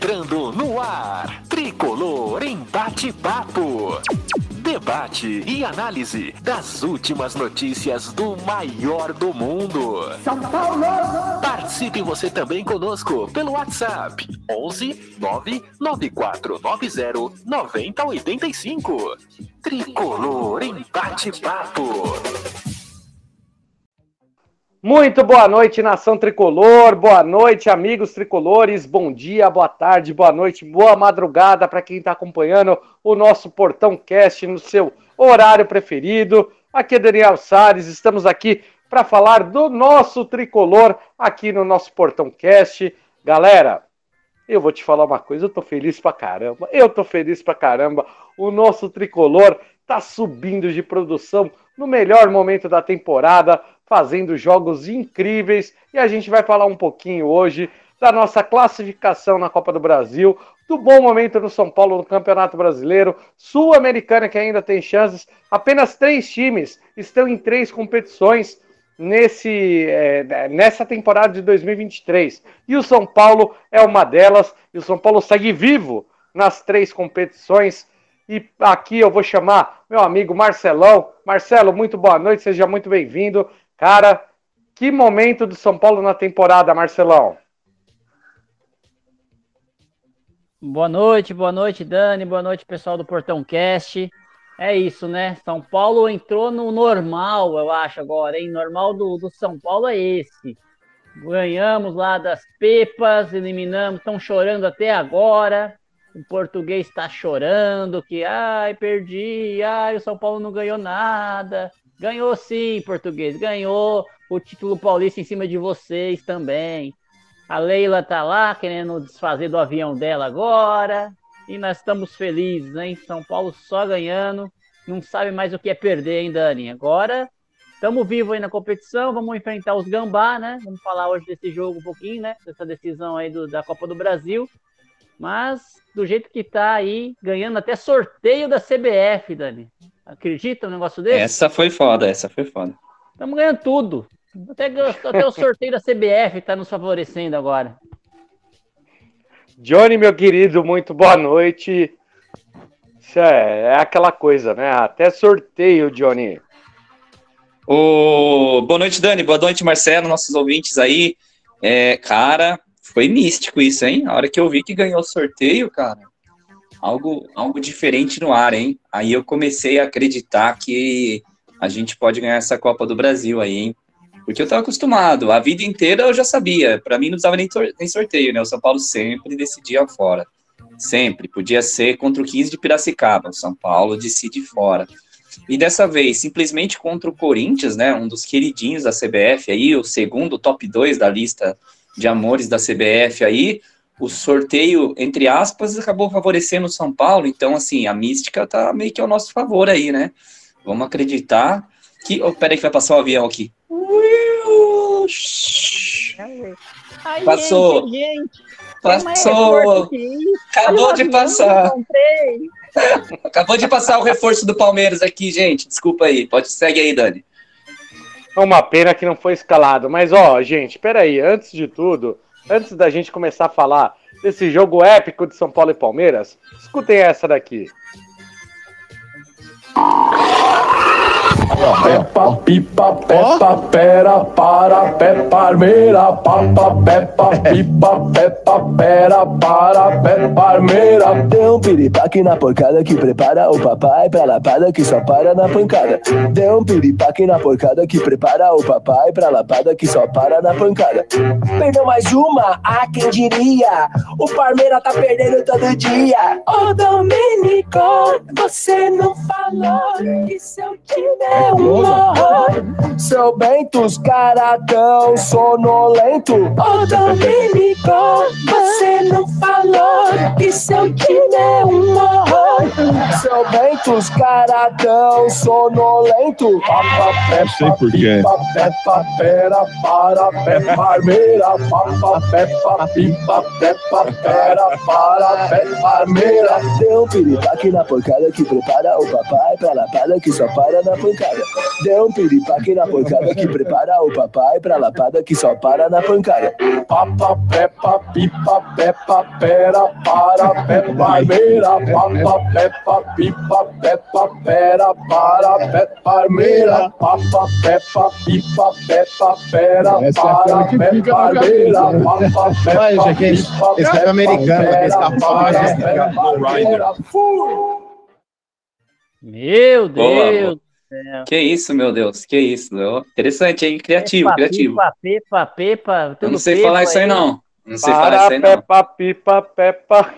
entrando no ar. Tricolor em bate-papo. Debate e análise das últimas notícias do maior do mundo. São Paulo! Participe você também conosco pelo WhatsApp 11 99490 9085. Tricolor em bate-papo. Muito boa noite, nação tricolor. Boa noite, amigos tricolores. Bom dia, boa tarde, boa noite, boa madrugada para quem está acompanhando o nosso Portão Cast no seu horário preferido. Aqui é Daniel Salles, estamos aqui para falar do nosso tricolor aqui no nosso Portão Cast. Galera, eu vou te falar uma coisa, eu tô feliz pra caramba. Eu tô feliz pra caramba. O nosso tricolor tá subindo de produção no melhor momento da temporada fazendo jogos incríveis e a gente vai falar um pouquinho hoje da nossa classificação na Copa do Brasil, do bom momento do São Paulo no Campeonato Brasileiro, Sul-Americana que ainda tem chances. Apenas três times estão em três competições nesse, é, nessa temporada de 2023 e o São Paulo é uma delas. E o São Paulo segue vivo nas três competições. E aqui eu vou chamar meu amigo Marcelão. Marcelo, muito boa noite, seja muito bem-vindo. Cara, que momento do São Paulo na temporada, Marcelão. Boa noite, boa noite, Dani, boa noite, pessoal do Portão Cast. É isso, né? São Paulo entrou no normal, eu acho, agora, hein? Normal do, do São Paulo é esse. Ganhamos lá das Pepas, eliminamos, estão chorando até agora. O português está chorando que, ai, perdi, ai, o São Paulo não ganhou nada. Ganhou sim, português, ganhou o título paulista em cima de vocês também. A Leila tá lá querendo desfazer do avião dela agora. E nós estamos felizes, hein? São Paulo só ganhando. Não sabe mais o que é perder, hein, Dani? Agora estamos vivos aí na competição. Vamos enfrentar os Gambá, né? Vamos falar hoje desse jogo um pouquinho, né? Dessa decisão aí do, da Copa do Brasil. Mas do jeito que tá aí, ganhando até sorteio da CBF, Dani. Acredita um negócio desse? Essa foi foda, essa foi foda. Estamos ganhando tudo. Até, até o sorteio da CBF está nos favorecendo agora. Johnny, meu querido, muito boa noite. Isso é, é aquela coisa, né? Até sorteio, Johnny. Oh, boa noite, Dani. Boa noite, Marcelo, nossos ouvintes aí. É, cara, foi místico isso, hein? A hora que eu vi que ganhou o sorteio, cara, algo, algo diferente no ar, hein? Aí eu comecei a acreditar que a gente pode ganhar essa Copa do Brasil aí, hein? Porque eu estava acostumado, a vida inteira eu já sabia. Para mim não precisava nem, nem sorteio, né? O São Paulo sempre decidia fora. Sempre. Podia ser contra o 15 de Piracicaba. O São Paulo decide fora. E dessa vez, simplesmente contra o Corinthians, né? Um dos queridinhos da CBF aí, o segundo top 2 da lista de amores da CBF aí o sorteio, entre aspas, acabou favorecendo o São Paulo, então, assim, a mística tá meio que ao nosso favor aí, né? Vamos acreditar que. Oh, peraí, que vai passar o avião aqui. Passou. Passou. Acabou de passar. Acabou de passar o reforço do Palmeiras aqui, gente. Desculpa aí. Pode segue aí, Dani. É uma pena que não foi escalado. Mas, ó, gente, peraí. Antes de tudo, antes da gente começar a falar desse jogo épico de São Paulo e Palmeiras, escutem essa daqui. Peppa, pipa, peppa, pera, para, pepparmeira, papa, peppa, pipa, peppa, pera, para, pepparmeira. Deu um piripaque na porcada que prepara o papai pra lapada que só para na pancada. Deu um piripaque na porcada que prepara o papai pra lapada que só para na pancada. Perdeu mais uma, a quem diria? O Parmeira tá perdendo todo dia. Ô Domênico, você não falou que seu time é. Seu Bento, os cara tão sonolento. Ô Dominico, você não falou que seu time é um horror. Seu Bento, os cara tão sonolento. Papa, sei por quê. Peppa, peppa, pera, para, peppa, meira, papa, peppa, pipa, peppa, pera, para, peppa, meira. Deu um piripaque na pancada que prepara o papai pra lapada que só para na pancada. Deu um piripaque na pancada que prepara o papai pra lapada que só para na pancada. Papa, peppa, pipa, peppa, pera, para, peppa, meira, papa, peppa, pipa, peppa, pera, para, peppa, meira, papa, peppa, pipa, peppa, pera, é para, na meira, papa, gente, pipa, é americano, pera, para, Rider. meira. Meu Boa, Deus. Que isso, meu Deus, que isso. Interessante, hein? Criativo, Pepa, criativo. Pepa, pepa, pepa. Eu não sei pepa falar isso aí, não. Não sei falar Para, isso aí, não. Peppa, pipa, Peppa.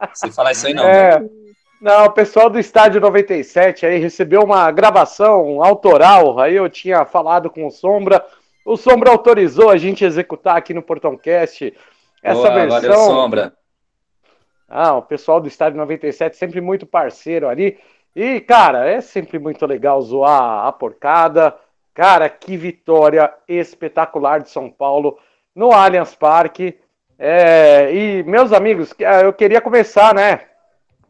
Não sei falar isso aí, não. É, não, o pessoal do Estádio 97 aí recebeu uma gravação autoral, aí eu tinha falado com o Sombra, o Sombra autorizou a gente executar aqui no Portão Cast essa Boa, versão. Valeu, Sombra. Ah, o pessoal do Estádio 97 sempre muito parceiro ali. E, cara, é sempre muito legal zoar a porcada. Cara, que vitória espetacular de São Paulo no Allianz Parque. É, e, meus amigos, ah, eu queria começar, né,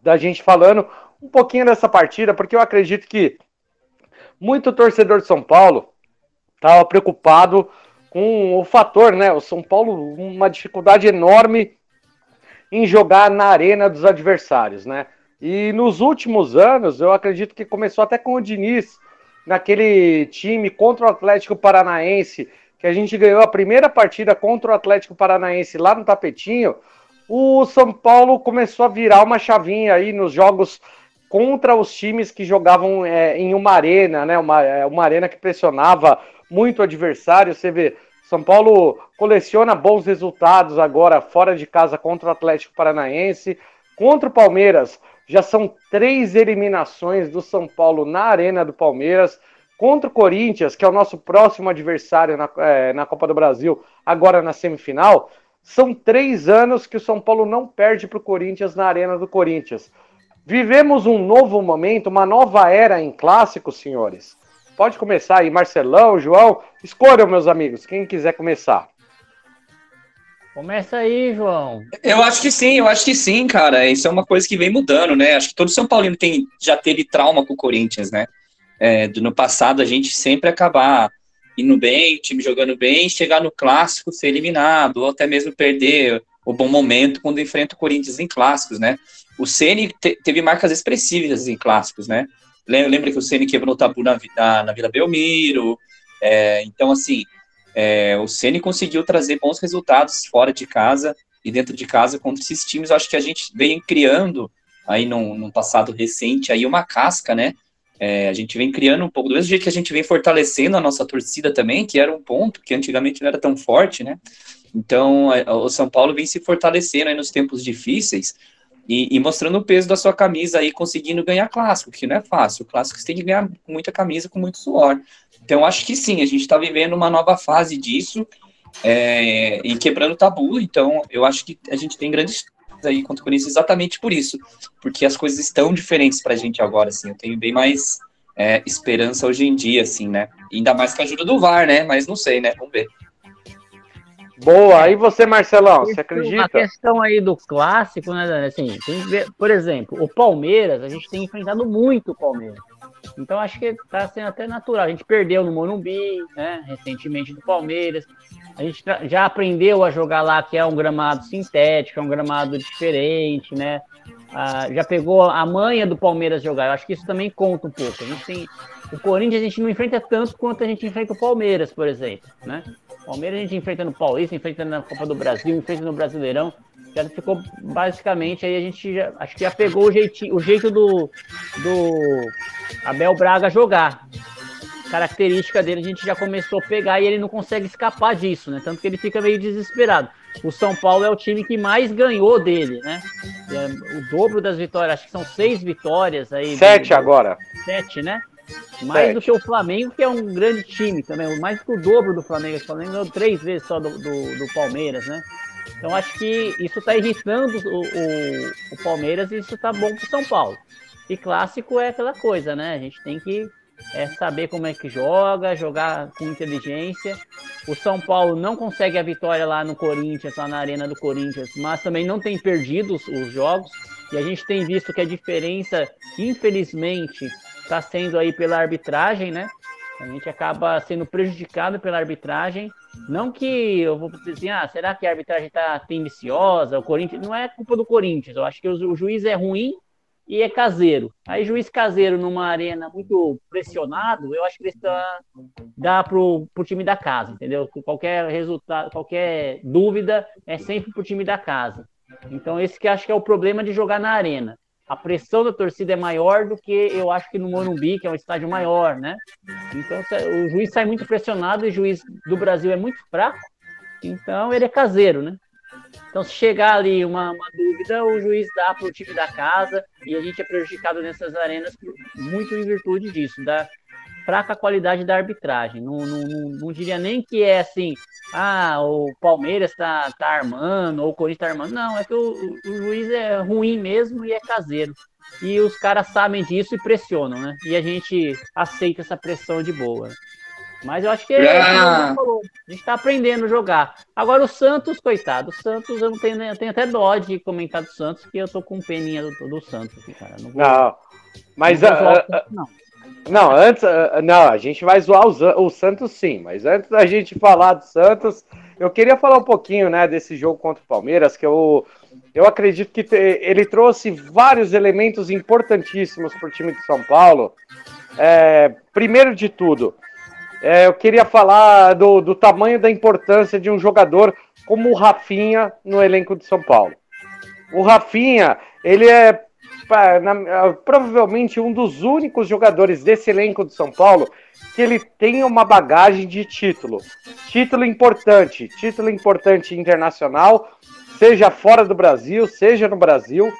da gente falando um pouquinho dessa partida, porque eu acredito que muito torcedor de São Paulo estava preocupado com o fator, né? O São Paulo, uma dificuldade enorme em jogar na arena dos adversários, né? E nos últimos anos, eu acredito que começou até com o Diniz, naquele time contra o Atlético Paranaense, que a gente ganhou a primeira partida contra o Atlético Paranaense lá no Tapetinho. O São Paulo começou a virar uma chavinha aí nos jogos contra os times que jogavam é, em uma arena, né? Uma, é, uma arena que pressionava muito o adversário. Você vê, São Paulo coleciona bons resultados agora fora de casa contra o Atlético Paranaense. Contra o Palmeiras, já são três eliminações do São Paulo na Arena do Palmeiras. Contra o Corinthians, que é o nosso próximo adversário na, é, na Copa do Brasil, agora na semifinal, são três anos que o São Paulo não perde para o Corinthians na Arena do Corinthians. Vivemos um novo momento, uma nova era em clássicos, senhores. Pode começar aí, Marcelão, João. Escolham, meus amigos, quem quiser começar. Começa aí, João. Eu acho que sim, eu acho que sim, cara. Isso é uma coisa que vem mudando, né? Acho que todo São Paulino tem, já teve trauma com o Corinthians, né? É, do- no passado, a gente sempre acabar indo bem, time jogando bem, chegar no clássico, ser eliminado, ou até mesmo perder o bom momento quando enfrenta o Corinthians em clássicos, né? O Ceni te- teve marcas expressivas em clássicos, né? Lem- Lembra que o Ceni quebrou o tabu na, na, na Vila Belmiro. É, então, assim, é, o Ceni conseguiu trazer bons resultados fora de casa e dentro de casa contra esses times. Eu acho que a gente vem criando aí num, num passado recente aí uma casca, né? É, a gente vem criando um pouco, do mesmo jeito que a gente vem fortalecendo a nossa torcida também, que era um ponto que antigamente não era tão forte, né? Então, a- o São Paulo vem se fortalecendo aí nos tempos difíceis e, e mostrando o peso da sua camisa aí, conseguindo ganhar clássico, que não é fácil. O clássico você tem que ganhar com muita camisa, com muito suor. Então, acho que sim, a gente está vivendo uma nova fase disso é, e quebrando tabu. Então, eu acho que a gente tem grandes aí contra o Corinthians exatamente por isso, porque as coisas estão diferentes para a gente agora, assim. Eu tenho bem mais é, esperança hoje em dia, assim, né? Ainda mais com a ajuda do VAR, né? Mas não sei, né? Vamos ver. Boa, aí você, Marcelão, você Isso, A acredita? questão aí do clássico, né? Assim, ver, por exemplo, o Palmeiras, a gente tem enfrentado muito o Palmeiras. Então acho que tá sendo até natural. A gente perdeu no Morumbi, né? Recentemente do Palmeiras. A gente já aprendeu a jogar lá, que é um gramado sintético, é um gramado diferente, né? Ah, já pegou a manha do Palmeiras jogar. Eu acho que isso também conta um pouco. A gente tem. O Corinthians a gente não enfrenta tanto quanto a gente enfrenta o Palmeiras, por exemplo, né? Palmeiras a gente enfrenta no Paulista, enfrenta na Copa do Brasil, enfrenta no Brasileirão. Já ficou basicamente aí a gente já, acho que já pegou o, jeitinho, o jeito do, do Abel Braga jogar. Característica dele a gente já começou a pegar e ele não consegue escapar disso, né? Tanto que ele fica meio desesperado. O São Paulo é o time que mais ganhou dele, né? É o dobro das vitórias, acho que são seis vitórias aí. Sete do- agora. sete, né? Mais Sete. do que o Flamengo, que é um grande time também, mais do que o dobro do Flamengo. O Flamengo ganhou três vezes só do, do, do Palmeiras, né? Então acho que isso está irritando o, o, o Palmeiras e isso está bom para São Paulo. E clássico é aquela coisa, né? A gente tem que é, saber como é que joga, jogar com inteligência. O São Paulo não consegue a vitória lá no Corinthians, lá na arena do Corinthians, mas também não tem perdido os, os jogos. E a gente tem visto que a diferença, infelizmente, está sendo aí pela arbitragem, né? A gente acaba sendo prejudicado pela arbitragem. Não que eu vou dizer assim, ah, será que a arbitragem está tendenciosa? O Corinthians não é culpa do Corinthians. Eu acho que o, o juiz é ruim e é caseiro. Aí juiz caseiro numa arena muito pressionado, eu acho que ele está dá pro, pro time da casa, entendeu? Qualquer resultado, qualquer dúvida é sempre pro time da casa. Então esse que acho que é o problema de jogar na arena. A pressão da torcida é maior do que eu acho que no Morumbi, que é um estádio maior, né? Então o juiz sai muito pressionado e o juiz do Brasil é muito fraco, então ele é caseiro, né? Então, se chegar ali uma, uma dúvida, o juiz dá para o time da casa e a gente é prejudicado nessas arenas muito em virtude disso, da fraca qualidade da arbitragem. Não, não, não, não diria nem que é assim, ah, o Palmeiras está tá armando, ou o Corinthians está armando. Não, é que o, o, juiz é ruim mesmo e é caseiro. E os caras sabem disso e pressionam, né? E a gente aceita essa pressão de boa. Mas eu acho que é, Ah. falou, a gente tá aprendendo a jogar. Agora o Santos, coitado, o Santos eu não tenho, eu tenho até dó de comentar do Santos, que eu tô com peninha do, do Santos, aqui, cara. Não vou, Não. Mas não vou zoar ah, Santos, não. Não, antes, ah, não, a gente vai zoar o, o Santos sim, mas antes da gente falar do Santos, eu queria falar um pouquinho, né, desse jogo contra o Palmeiras, que eu, eu acredito que te- ele trouxe vários elementos importantíssimos para o time de São Paulo. É, primeiro de tudo, é, eu queria falar do, do tamanho da importância de um jogador como o Rafinha no elenco de São Paulo. O Rafinha, ele é pa- na- ah, provavelmente um dos únicos jogadores desse elenco de São Paulo que ele tem uma bagagem de título. Título importante, título importante internacional, seja fora do Brasil, seja no Brasil.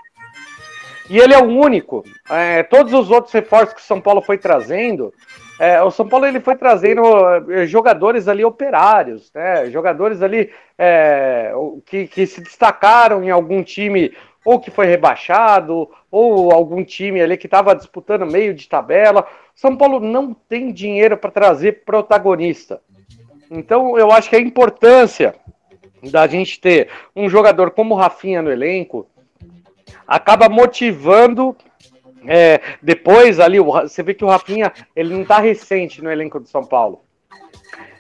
E ele é o único. é, todos os outros reforços que o São Paulo foi trazendo, é, o São Paulo ele foi trazendo é, jogadores ali operários, né? Jogadores ali é, que, que se destacaram em algum time ou que foi rebaixado, ou algum time ali que estava disputando meio de tabela. São Paulo não tem dinheiro para trazer protagonista. Então eu acho que a importância da gente ter um jogador como o Rafinha no elenco acaba motivando é, depois ali, você vê que o Rafinha ele não está recente no elenco de São Paulo.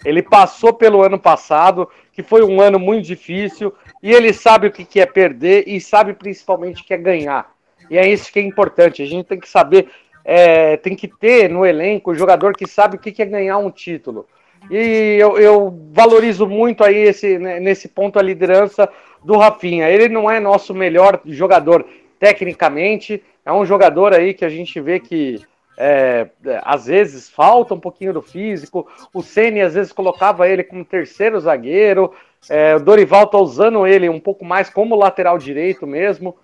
Ele passou pelo ano passado, que foi um ano muito difícil, e ele sabe o que que é perder e sabe principalmente o que é ganhar. E é isso que é importante. A gente tem que saber, é, tem que ter no elenco o jogador que sabe o que que é ganhar um título. E eu, eu valorizo muito aí esse, né, nesse ponto a liderança do Rafinha. Ele não é nosso melhor jogador tecnicamente, é um jogador aí que a gente vê que é, é, às vezes falta um pouquinho do físico. O Ceni às vezes colocava ele como terceiro zagueiro. É, o Dorival tá usando ele um pouco mais como lateral direito mesmo.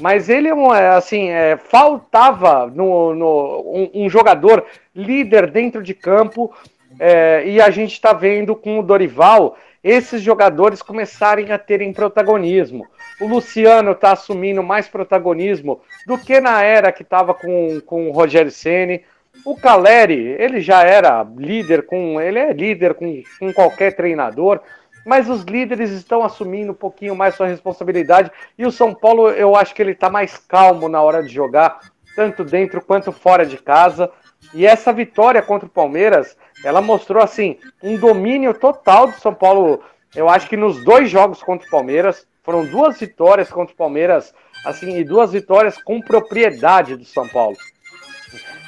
Mas ele é é, assim, é, faltava no, no- um, um jogador líder dentro de campo. é, e a gente está vendo com o Dorival esses jogadores começarem a terem protagonismo. O Luciano está assumindo mais protagonismo do que na era que estava com, com o Rogério Ceni. O Caleri, ele já era líder com. Ele é líder com, com qualquer treinador, mas os líderes estão assumindo um pouquinho mais sua responsabilidade. E o São Paulo, eu acho que ele está mais calmo na hora de jogar, tanto dentro quanto fora de casa. E essa vitória contra o Palmeiras, ela mostrou assim um domínio total do São Paulo. Eu acho que nos dois jogos contra o Palmeiras foram duas vitórias contra o Palmeiras, assim, e duas vitórias com propriedade do São Paulo.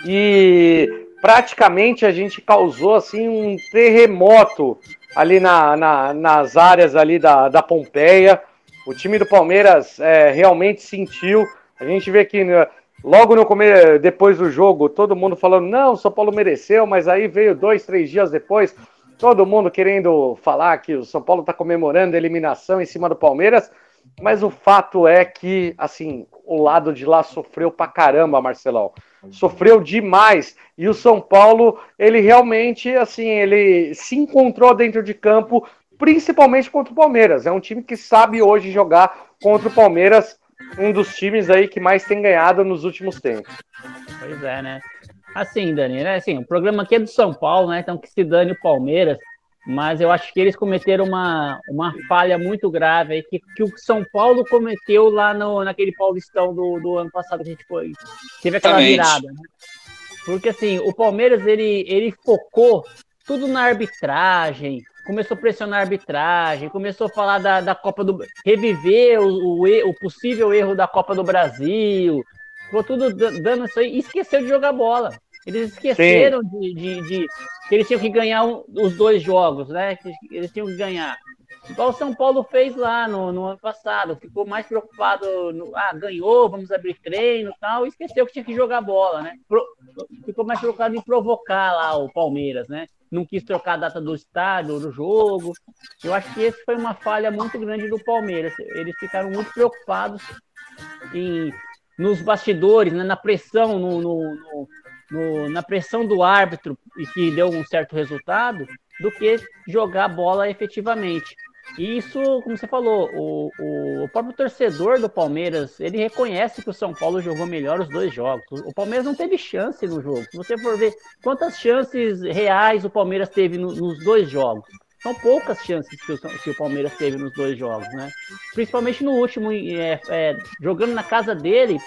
E praticamente a gente causou assim um terremoto ali na, na- nas áreas ali da, da Pompeia. O time do Palmeiras é, realmente sentiu. A gente vê que né, logo no começo, depois do jogo, todo mundo falando, não, o São Paulo mereceu, mas aí veio dois, três dias depois, todo mundo querendo falar que o São Paulo está comemorando a eliminação em cima do Palmeiras. Mas o fato é que, assim, o lado de lá sofreu pra caramba, Marcelão. sofreu demais. E o São Paulo, ele realmente, assim, ele se encontrou dentro de campo, principalmente contra o Palmeiras. É um time que sabe hoje jogar contra o Palmeiras, um dos times aí que mais tem ganhado nos últimos tempos. Pois é, né? Assim, Dani, né? Assim, o programa aqui é do São Paulo, né? Então que se dane o Palmeiras mas eu acho que eles cometeram uma, uma falha muito grave aí, que, que o São Paulo cometeu lá no, naquele Paulistão do, do ano passado que a gente foi. Teve aquela virada, né? Porque assim, o Palmeiras ele, ele focou tudo na arbitragem, começou a pressionar a arbitragem, começou a falar da, da Copa do reviver o, o, o possível erro da Copa do Brasil, ficou tudo dando isso aí e esqueceu de jogar bola. Eles esqueceram de, de, de, que eles tinham que ganhar um, os dois jogos, né? Que eles tinham que ganhar. Igual o São Paulo fez lá no, no ano passado, ficou mais preocupado no, ah, ganhou, vamos abrir treino e tal, e esqueceu que tinha que jogar bola, né? Pro, ficou mais preocupado em provocar lá o Palmeiras, né? Não quis trocar a data do estádio, do jogo. Eu acho que esse foi uma falha muito grande do Palmeiras. Eles ficaram muito preocupados em, nos bastidores, né? na pressão, no, no, no na pressão do árbitro e que deu um certo resultado, do que jogar bola efetivamente. E isso, como você falou, o, o, o, próprio torcedor do Palmeiras, ele reconhece que o São Paulo jogou melhor os dois jogos. O Palmeiras não teve chance no jogo. Se você for ver quantas chances reais o Palmeiras teve no, nos dois jogos, são poucas chances que o, que o, Palmeiras teve nos dois jogos, né? Principalmente no último, é, é, jogando na casa dele,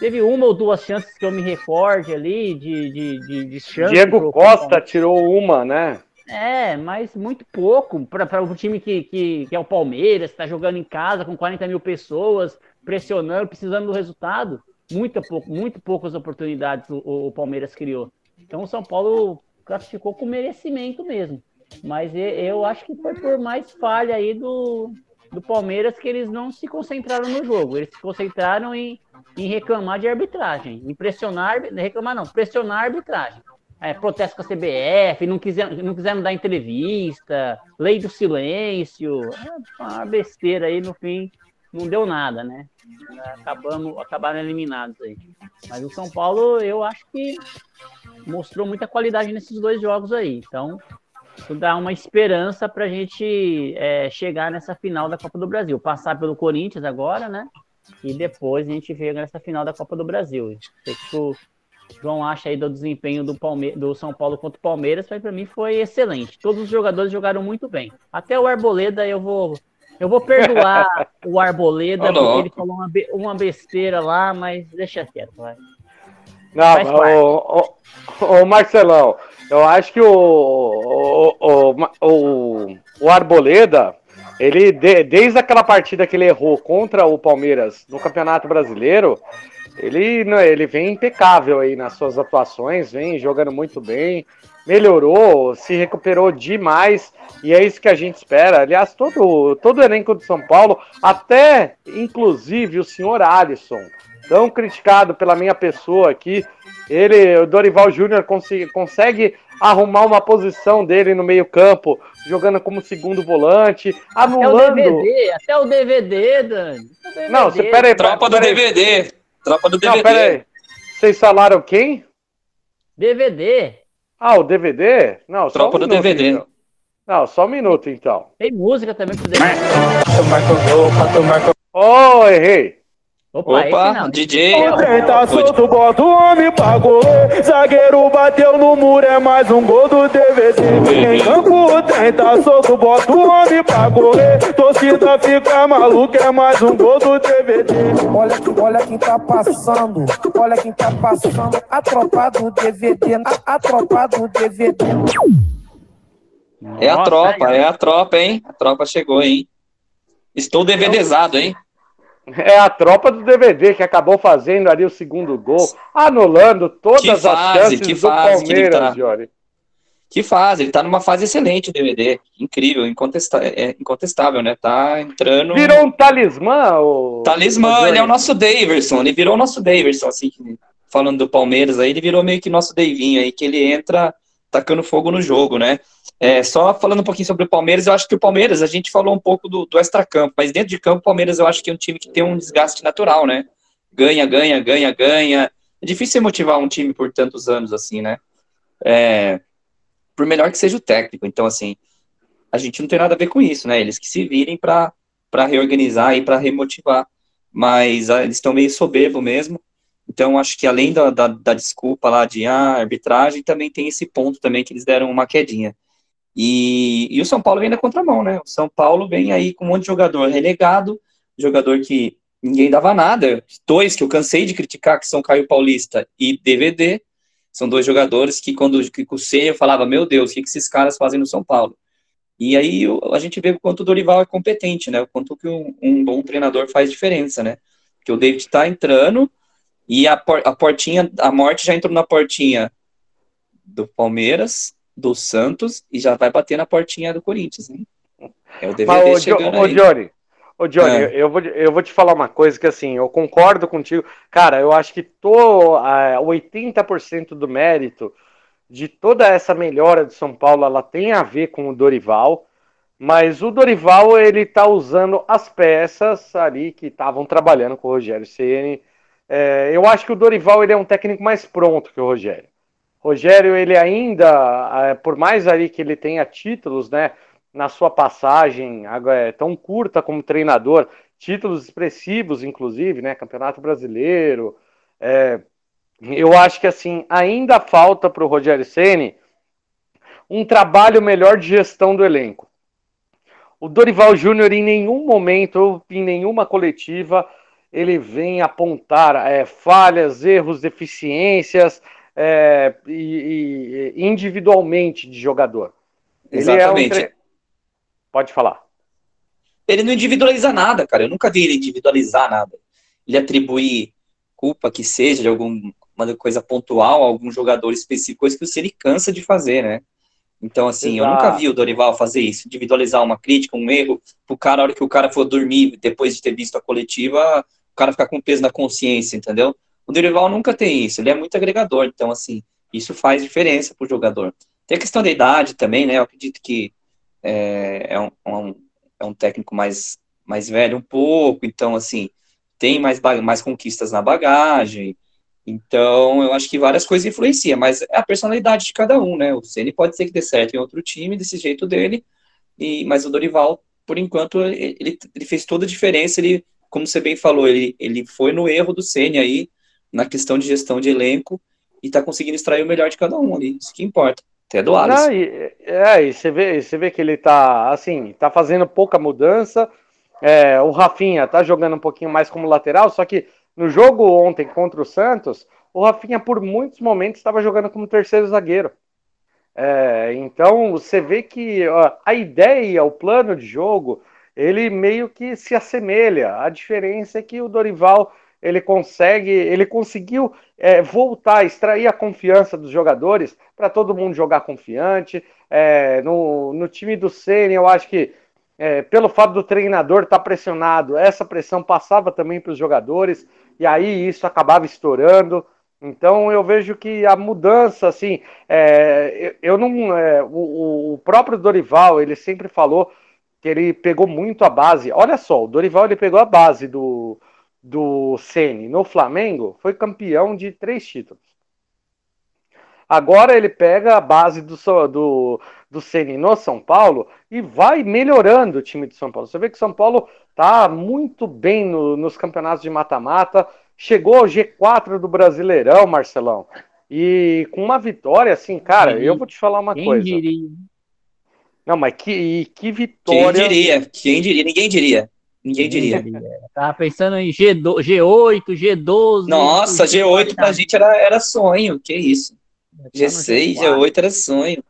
teve uma ou duas chances que eu me recorde ali de, de, de, de chance. Diego Costa tirou uma, né? É, mas muito pouco para um time que, que, que, é o Palmeiras, está jogando em casa com 40 mil pessoas, pressionando, precisando do resultado. Muito, pouco, muito poucas oportunidades o, o Palmeiras criou. Então o São Paulo classificou com merecimento mesmo. Mas eu acho que foi por mais falha aí do, do Palmeiras que eles não se concentraram no jogo. Eles se concentraram em, em reclamar de arbitragem, em pressionar, reclamar não, pressionar a arbitragem. É, protesto com a CBF, não quiseram, não quiseram dar entrevista, lei do silêncio, é uma besteira aí no fim, não deu nada, né? Acabamos, acabaram eliminados aí. Mas o São Paulo, eu acho que mostrou muita qualidade nesses dois jogos aí. Então, isso dá uma esperança para a gente é, chegar nessa final da Copa do Brasil. Passar pelo Corinthians agora, né? E depois a gente vê nessa final da Copa do Brasil. Sei que o João acha aí do desempenho do, Palme do São Paulo contra o Palmeiras, mas para mim foi excelente. Todos os jogadores jogaram muito bem. Até o Arboleda eu vou eu vou perdoar o Arboleda, porque ele falou uma, be uma besteira lá, mas deixa quieto, vai. Não, o, o, o, Marcelão, eu acho que o, o, o, o Arboleda, ele, de, desde aquela partida que ele errou contra o Palmeiras no Campeonato Brasileiro, ele, né, ele vem impecável aí nas suas atuações, vem jogando muito bem, melhorou, se recuperou demais, e é isso que a gente espera. Aliás, todo, todo o elenco de São Paulo, até inclusive o senhor Alisson, tão criticado pela minha pessoa aqui. Ele, o Dorival Júnior, consegue, consegue arrumar uma posição dele no meio-campo, jogando como segundo volante, anulando. Até o DVD, até o DVD, Dani. DVD. Não, você pera aí. Tropa do DVD. Tropa do DVD. Não, pera aí. Vocês falaram quem? DVD. Ah, o DVD? Não, Tropa um do DVD. Então. Não, só um minuto então. Tem música também pro DVD. Oh, errei. Opa, Opa DJ. Quem tá solto, bota o homem pra correr. Zagueiro bateu no muro, é mais um gol do DVD. Em campo, tem tá solto, bota o homem pra correr. Torcida fica maluca, é mais um gol do DVD. Olha, olha quem tá passando, olha quem tá passando. A tropa do DVD, a, a tropa do DVD. É a tropa, é a tropa, hein? A tropa chegou, hein? Estou DVDzado, hein? É a tropa do DVD que acabou fazendo ali o segundo gol, anulando todas fase, as chances do Palmeiras, tá. Jory. Que fase, ele tá numa fase excelente o DVD. Incrível, incontestável, é incontestável, né? Tá entrando. Virou um talismã? O... Talismã, ele é o nosso Daverson, ele virou o nosso Daverson, assim, falando do Palmeiras aí, ele virou meio que nosso Davinho aí, que ele entra tacando fogo no jogo, né? É, só falando um pouquinho sobre o Palmeiras, eu acho que o Palmeiras, a gente falou um pouco do, do extra-campo, mas dentro de campo, o Palmeiras eu acho que é um time que tem um desgaste natural, né? Ganha, ganha, ganha, ganha. é difícil motivar um time por tantos anos assim, né? É, por melhor que seja o técnico. Então, assim, a gente não tem nada a ver com isso, né? Eles que se virem para reorganizar e para remotivar. Mas ah, eles estão meio soberbo mesmo. Então, acho que além da, da, da, desculpa lá de ah, arbitragem, também tem esse ponto também que eles deram uma quedinha. E, e o São Paulo vem na contramão, né? O São Paulo vem aí com um monte de jogador relegado, jogador que ninguém dava nada. Dois que eu cansei de criticar, que são Caio Paulista e DVD, são dois jogadores que quando que o Senna eu falava, meu Deus, o que, esses caras fazem no São Paulo? E aí a gente vê o quanto o Dorival é competente, né? O quanto que um, um bom treinador faz diferença, né? Que o David está entrando e a, por, a portinha, a morte já entrou na portinha do Palmeiras, do Santos e já vai bater na portinha do Corinthians, né? É o DVD Mas, chegando ô, aí. Johnny, ô, Johnny é. eu, vou, eu vou te falar uma coisa que, assim, eu concordo contigo. Cara, eu acho que tô, uh, 80% do mérito de toda essa melhora de São Paulo, ela tem a ver com o Dorival, mas o Dorival, ele tá usando as peças ali que estavam trabalhando com o Rogério Ceni é, eu acho que o Dorival ele é um técnico mais pronto que o Rogério. Rogério, ele ainda, é, por mais ali que ele tenha títulos, né, na sua passagem é, tão curta como treinador, títulos expressivos, inclusive, né, Campeonato Brasileiro. É, eu acho que assim ainda falta para o Rogério Ceni um trabalho melhor de gestão do elenco. O Dorival Júnior em nenhum momento, em nenhuma coletiva, ele vem apontar é, falhas, erros, deficiências é, e, e, individualmente de jogador. Exatamente. É um tre... Pode falar. Ele não individualiza nada, cara. Eu nunca vi ele individualizar nada. Ele atribuir culpa que seja de alguma coisa pontual a algum jogador específico, coisa que o ele cansa de fazer, né? Então, assim, Exato. eu nunca vi o Dorival fazer isso, individualizar uma crítica, um erro, pro cara, a hora que o cara for dormir, depois de ter visto a coletiva, o cara ficar com peso na consciência, entendeu? O Dorival nunca tem isso, ele é muito agregador, então, assim, isso faz diferença pro jogador. Tem a questão da idade também, né? Eu acredito que é, é, um, um, é um técnico mais, mais velho um pouco, então, assim, tem mais, mais conquistas na bagagem. Então, eu acho que várias coisas influenciam, mas é a personalidade de cada um, né? O Ceni pode ser que dê certo em outro time, desse jeito dele, e, mas o Dorival, por enquanto, ele, ele fez toda a diferença, ele como você bem falou, ele, ele foi no erro do Ceni aí, na questão de gestão de elenco, e tá conseguindo extrair o melhor de cada um ali, isso que importa. Até do Alisson. é, e você vê, você vê que ele tá, assim, tá fazendo pouca mudança, é, o Rafinha tá jogando um pouquinho mais como lateral, só que no jogo ontem contra o Santos, o Rafinha por muitos momentos estava jogando como terceiro zagueiro. É, então você vê que ó, a ideia, o plano de jogo, ele meio que se assemelha. A diferença é que o Dorival ele consegue, ele conseguiu é, voltar, extrair a confiança dos jogadores para todo mundo jogar confiante. É, no, no time do Ceni, eu acho que é, pelo fato do treinador estar tá pressionado, essa pressão passava também para os jogadores e aí isso acabava estourando. Então eu vejo que a mudança, assim, é, eu não, é, o, o próprio Dorival ele sempre falou que ele pegou muito a base. Olha só, o Dorival ele pegou a base do, do Ceni no Flamengo, foi campeão de três títulos. Agora ele pega a base do, do, do Ceni no São Paulo e vai melhorando o time de São Paulo. Você vê que São Paulo tá muito bem no, nos campeonatos de mata-mata, chegou ao G4 do Brasileirão, Marcelão. E com uma vitória, assim, cara, eu vou te falar uma Quem coisa. Diria? Não, mas que, que vitória. Quem diria? Quem diria? Ninguém diria. Ninguém diria. Tava pensando em G, G8, G12. Nossa, G8 pra gente era, era sonho. Que isso? G6, G8 era sonho.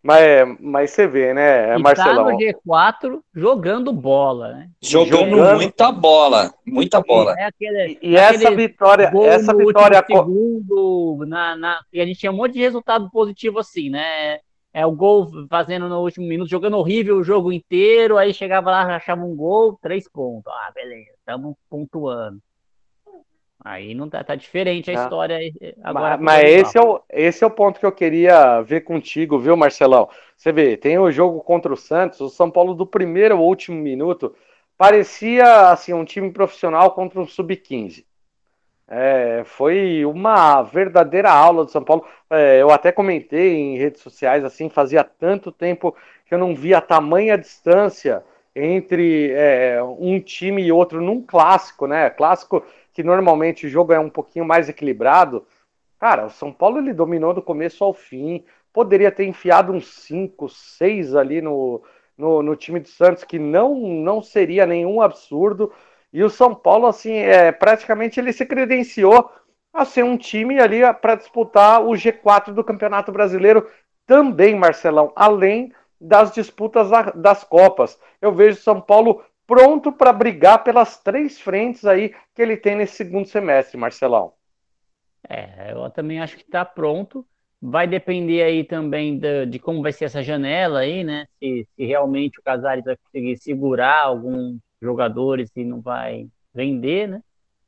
Mas, mas você vê, né, e Marcelão? Tá no G4 jogando bola, né? Jogando, jogando, muita bola, muita bola. É aquele, e essa vitória, essa vitória segundo, na, na, e a gente tinha um monte de resultado positivo assim, né? É, o gol fazendo no último minuto, jogando horrível o jogo inteiro, aí chegava lá, achava um gol, três pontos. Ah, beleza, estamos pontuando. Aí não tá, tá diferente a ah, história agora. Mas, mas esse, é o, esse é o ponto que eu queria ver contigo, viu, Marcelão? Você vê, tem o jogo contra o Santos, o São Paulo do primeiro ao último minuto parecia assim um time profissional contra um sub-15. É, foi uma verdadeira aula do São Paulo. É, eu até comentei em redes sociais assim, fazia tanto tempo que eu não via tamanha distância entre é, um time e outro num clássico, né? Clássico que normalmente o jogo é um pouquinho mais equilibrado. Cara, o São Paulo ele dominou do começo ao fim. Poderia ter enfiado uns 5, 6 ali no, no, no, time do Santos, que não, não seria nenhum absurdo. E o São Paulo, assim, é, praticamente ele se credenciou a ser um time ali para disputar o G4 do Campeonato Brasileiro também, Marcelão, além das disputas das Copas. Eu vejo São Paulo pronto para brigar pelas três frentes aí que ele tem nesse segundo semestre, Marcelão. É, eu também acho que está pronto. Vai depender aí também de, de, como vai ser essa janela aí, né? Se, se realmente o Casares vai conseguir segurar alguns jogadores e não vai vender, né?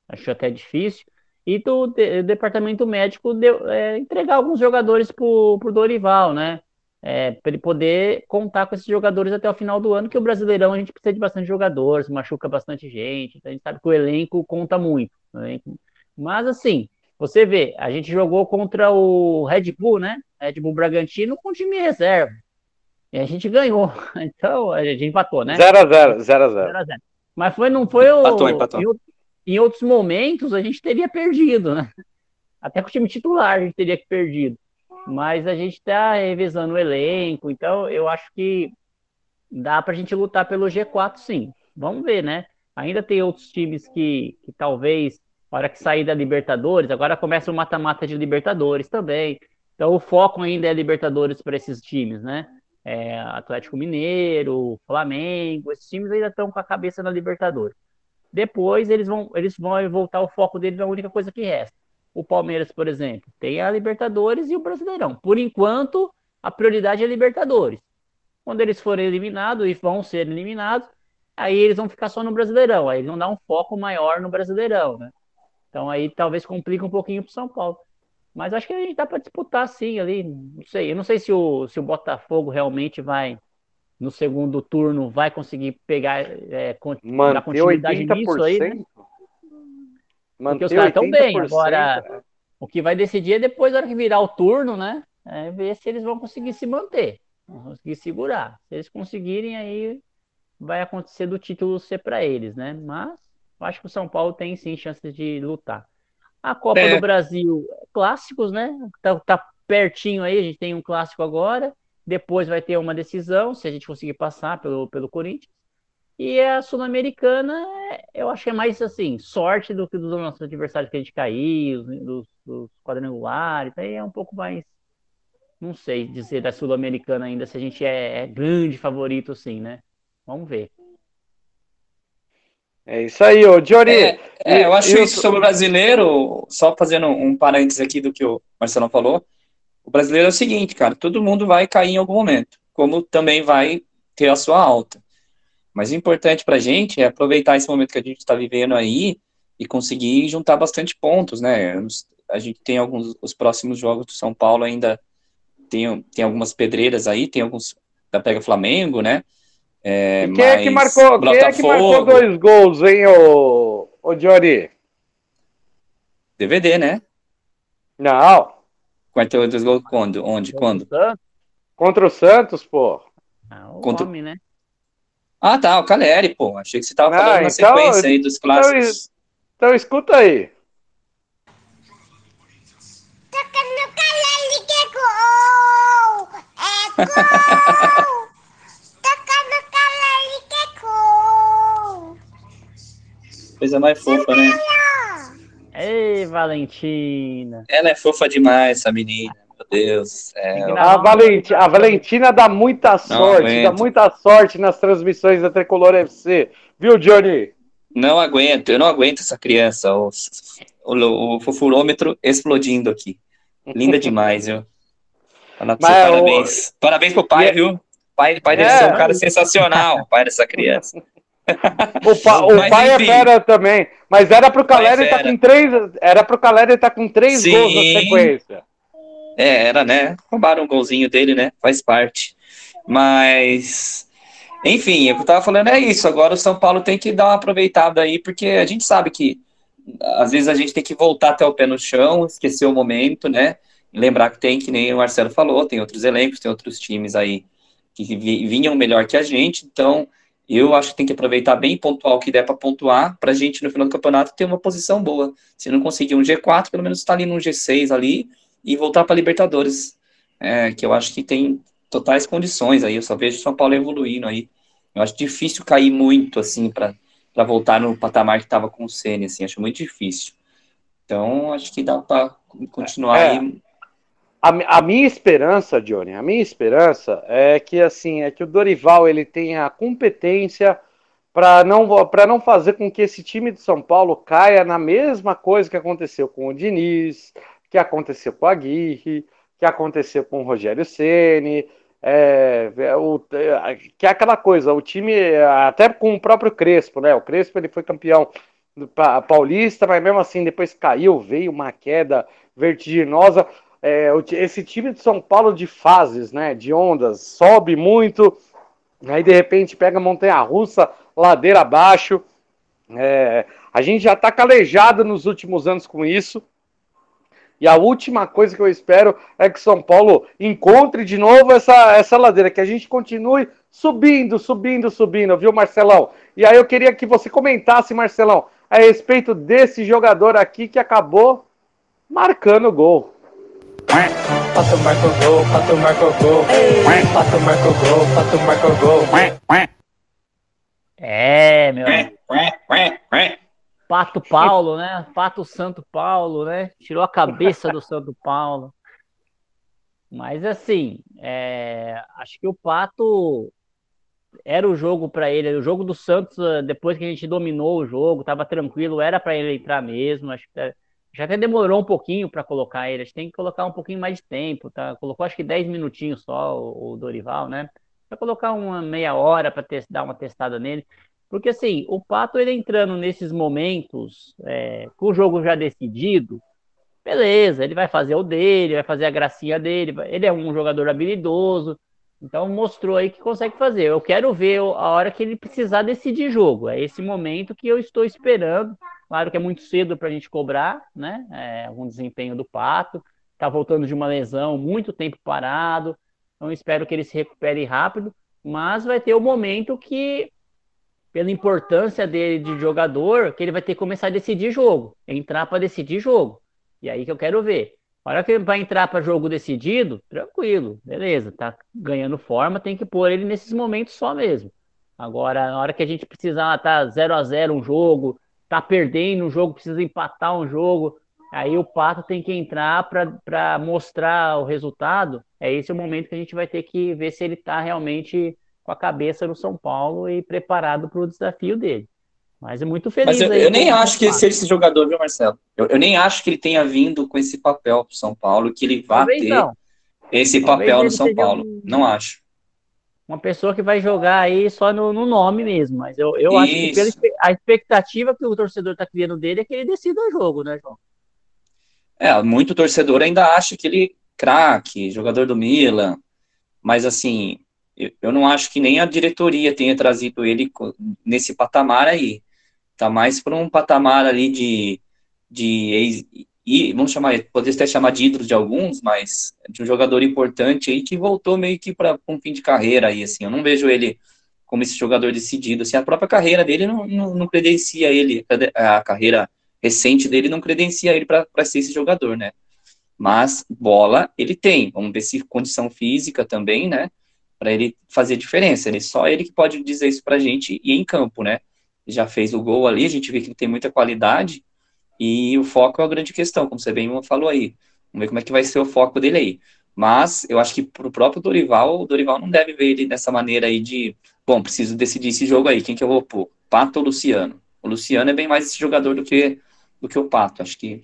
Acho até difícil. E do de, departamento médico deu, é, entregar alguns jogadores para o Dorival, né? É, para ele poder contar com esses jogadores até o final do ano, que o Brasileirão a gente precisa de bastante jogadores, machuca bastante gente, então a gente sabe que o elenco conta muito. Né? Mas assim, você vê, a gente jogou contra o Red Bull, né? Red Bull Bragantino com time reserva. E a gente ganhou. Então, a gente empatou, né? 0x0, 0x0. Mas foi, não foi o. Empatou, empatou. Em, em, outros momentos a gente teria perdido, né? Até com o time titular a gente teria que perdido. Mas a gente está revisando o elenco, então eu acho que dá para a gente lutar pelo G4, sim. Vamos ver, né? Ainda tem outros times que, que talvez a hora que sair da Libertadores, agora começa o mata-mata de Libertadores também. Então o foco ainda é Libertadores para esses times, né? É, Atlético Mineiro, Flamengo, esses times ainda estão com a cabeça na Libertadores. Depois eles vão, eles vão voltar o foco deles na única coisa que resta. O Palmeiras, por exemplo, tem a Libertadores e o Brasileirão. Por enquanto, a prioridade é a Libertadores. Quando eles forem eliminados e vão ser eliminados, aí eles vão ficar só no Brasileirão. Aí eles vão dar um foco maior no Brasileirão, né? Então aí talvez complique um pouquinho para o São Paulo. Mas acho que a gente dá para disputar sim ali. Não sei. Eu não sei se o, se o Botafogo realmente vai, no segundo turno, vai conseguir pegar é, Manter continuidade 80%? nisso aí. Né? Porque os caras estão bem. Agora, é. o que vai decidir é depois, na hora que virar o turno, né? É ver se eles vão conseguir se manter. Vão conseguir segurar. Se eles conseguirem, aí vai acontecer do título ser para eles, né? Mas acho que o São Paulo tem sim chances de lutar. A Copa é. do Brasil, clássicos, né? Tá, tá, pertinho aí, a gente tem um clássico agora. Depois vai ter uma decisão, se a gente conseguir passar pelo, pelo Corinthians. E a Sul-Americana, eu acho que é mais assim, sorte do que dos nossos adversários que a gente caiu, dos, dos quadrangulares. Aí é um pouco mais. Não sei dizer da Sul-Americana ainda se a gente é, é grande favorito, sim, né? Vamos ver. É isso aí, ô Johnny. É, é, eu acho isso sobre o brasileiro, só fazendo um parênteses aqui do que o Marcelo falou. O brasileiro é o seguinte, cara, todo mundo vai cair em algum momento, como também vai ter a sua alta. Mas o importante pra gente é aproveitar esse momento que a gente está vivendo aí e conseguir juntar bastante pontos, né? A gente tem alguns, os próximos jogos do São Paulo ainda tem, tem algumas pedreiras aí, tem alguns da Pega Flamengo, né? É, quem, é que marcou, quem é que marcou dois gols, hein, ô, ô Johnny? DVD, né? Não. 42 gols quando? Onde? Quando? Contra o Santos, pô. Ah, o Contra... Homem, né? Ah, tá, o Caleri, pô. Achei que você tava falando ah, na então, sequência aí dos então clássicos. Então, então escuta aí. Toca no Caleri que é gol! É gol! Coisa mais fofa, né? Ei, Valentina. Ela é fofa demais, essa menina. Meu Deus. A, Valenti, a Valentina dá muita sorte, dá muita sorte nas transmissões da Tricolor FC. Viu, Johnny? Não aguento, eu não aguento essa criança. O, o, o fofurômetro explodindo aqui. Linda demais, viu? Mas, parabéns. O... Parabéns pro pai, viu? Pai, pai deve é. ser um cara sensacional, pai dessa criança. O, pa, o pai é enfim, é fera também, mas era pro Caleri estar tá com três, era pro Caleri estar tá com três Sim. gols na sequência. É, era, né? Roubaram um golzinho dele, né? Faz parte. Mas, enfim, eu tava falando é isso. Agora o São Paulo tem que dar uma aproveitada aí, porque a gente sabe que às vezes a gente tem que voltar até o pé no chão, esquecer o momento, né? Lembrar que tem, que nem o Marcelo falou, tem outros elencos, tem outros times aí que vinham melhor que a gente, então eu acho que tem que aproveitar bem pontual o que der para pontuar, para a gente no final do campeonato ter uma posição boa. Se não conseguir um G4, pelo menos estar tá ali no G6 ali e voltar para Libertadores, é, que eu acho que tem totais condições aí. Eu só vejo São Paulo evoluindo aí. Eu acho difícil cair muito assim para para voltar no patamar que estava com o Ceni, assim, acho muito difícil. Então, acho que dá para continuar é, aí. A, a, minha esperança, Johnny, a minha esperança é que assim, é que o Dorival ele tenha a competência para não para não fazer com que esse time de São Paulo caia na mesma coisa que aconteceu com o Diniz, que aconteceu com a Aguirre, que aconteceu com o Rogério Ceni, é, é, o, é, que é aquela coisa, o time, até com o próprio Crespo, né? O Crespo ele foi campeão paulista, mas mesmo assim depois caiu, veio uma queda vertiginosa. É, esse time de São Paulo de fases, né? De ondas, sobe muito, aí de repente pega montanha russa, ladeira abaixo. É, a gente já tá calejado nos últimos anos com isso. E a última coisa que eu espero é que São Paulo encontre de novo essa, essa ladeira, que a gente continue subindo, subindo, subindo, viu, Marcelão? E aí eu queria que você comentasse, Marcelão, a respeito desse jogador aqui que acabou marcando o gol. É, meu. Pato Paulo, né? Pato Santo Paulo, né? Tirou a cabeça do Santo Paulo. Mas assim, é... acho que o Pato era o jogo para ele. O jogo do Santos, eh, depois que a gente dominou o jogo, estava tranquilo, era para ele entrar mesmo. Acho que já até demorou um pouquinho para colocar ele. A gente tem que colocar um pouquinho mais de tempo, tá? Colocou acho que 10 minutinhos só o, Dorival, né? Vai colocar uma meia hora para dar uma testada nele. Porque assim, o Pato ele entrando nesses momentos, é, com o jogo já decidido, beleza, ele vai fazer o dele, vai fazer a gracinha dele, ele é um jogador habilidoso, então mostrou aí que consegue fazer. Eu quero ver a hora que ele precisar decidir jogo. É esse momento que eu estou esperando. Claro que é muito cedo para a gente cobrar, né? É, um desempenho do Pato. Está voltando de uma lesão, muito tempo parado. Então espero que ele se recupere rápido. Mas vai ter o momento que pela importância dele de jogador, que ele vai ter que começar a decidir jogo, entrar para decidir jogo. E aí que eu quero ver. A hora que ele vai entrar para jogo decidido, tranquilo, beleza, tá ganhando forma, tem que pôr ele nesses momentos só mesmo. Agora, na hora que a gente precisar, tá 0 a 0 um jogo, tá perdendo um jogo, precisa empatar um jogo, aí o Pato tem que entrar para mostrar o resultado. É esse o momento que a gente vai ter que ver se ele tá realmente com a cabeça no São Paulo e preparado para o desafio dele. Mas é muito feliz. Mas eu, eu nem acho que ele seja esse jogador, viu, Marcelo? Eu, eu, nem acho que ele tenha vindo com esse papel para São Paulo, que ele vá Talvez ter não. esse Talvez papel no São Paulo. Um... Não acho. Uma pessoa que vai jogar aí só no, no nome mesmo, mas eu, eu acho que pela, a expectativa que o torcedor está criando dele é que ele decida o jogo, né, João? É, muito torcedor ainda acha que ele craque, jogador do Milan, mas assim, eu não acho que nem a diretoria tenha trazido ele nesse patamar aí. Tá mais para um patamar ali de, de e vamos chamar, poderia até chamar de ídolo de alguns, mas de um jogador importante aí que voltou meio que para um fim de carreira aí, assim. Eu não vejo ele como esse jogador decidido. Assim, a própria carreira dele não, não, não credencia ele, a carreira recente dele não credencia ele para ser esse jogador, né? Mas bola ele tem. Vamos ver se condição física também, né? para ele fazer diferença. Ele só ele que pode dizer isso para a gente e em campo, né? Já fez o gol ali, a gente vê que ele tem muita qualidade e o foco é a grande questão, como você bem falou aí. Vamos ver como é que vai ser o foco dele aí. Mas eu acho que para o próprio Dorival, o Dorival não deve ver ele dessa maneira aí de, bom, preciso decidir esse jogo aí, quem que eu vou pôr? Pato ou Luciano? O Luciano é bem mais esse jogador do que, do que o Pato, acho que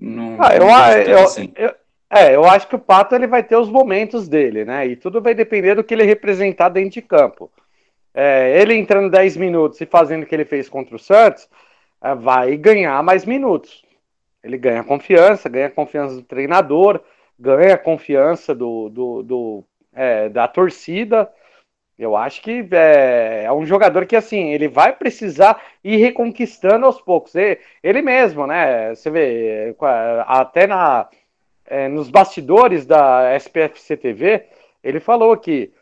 não, ah, eu, eu, assim. eu, é, eu acho que o Pato ele vai ter os momentos dele, né? E tudo vai depender do que ele representar dentro de campo. É, ele entrando 10 minutos e fazendo o que ele fez contra o Santos, vai ganhar mais minutos. Ele ganha confiança, ganha confiança do treinador, ganha confiança do, do, do é, da torcida. Eu acho que é, é, um jogador que, assim, ele vai precisar ir reconquistando aos poucos. Ele, ele mesmo, né? Você vê, até na, é, nos bastidores da SPFC TV, ele falou que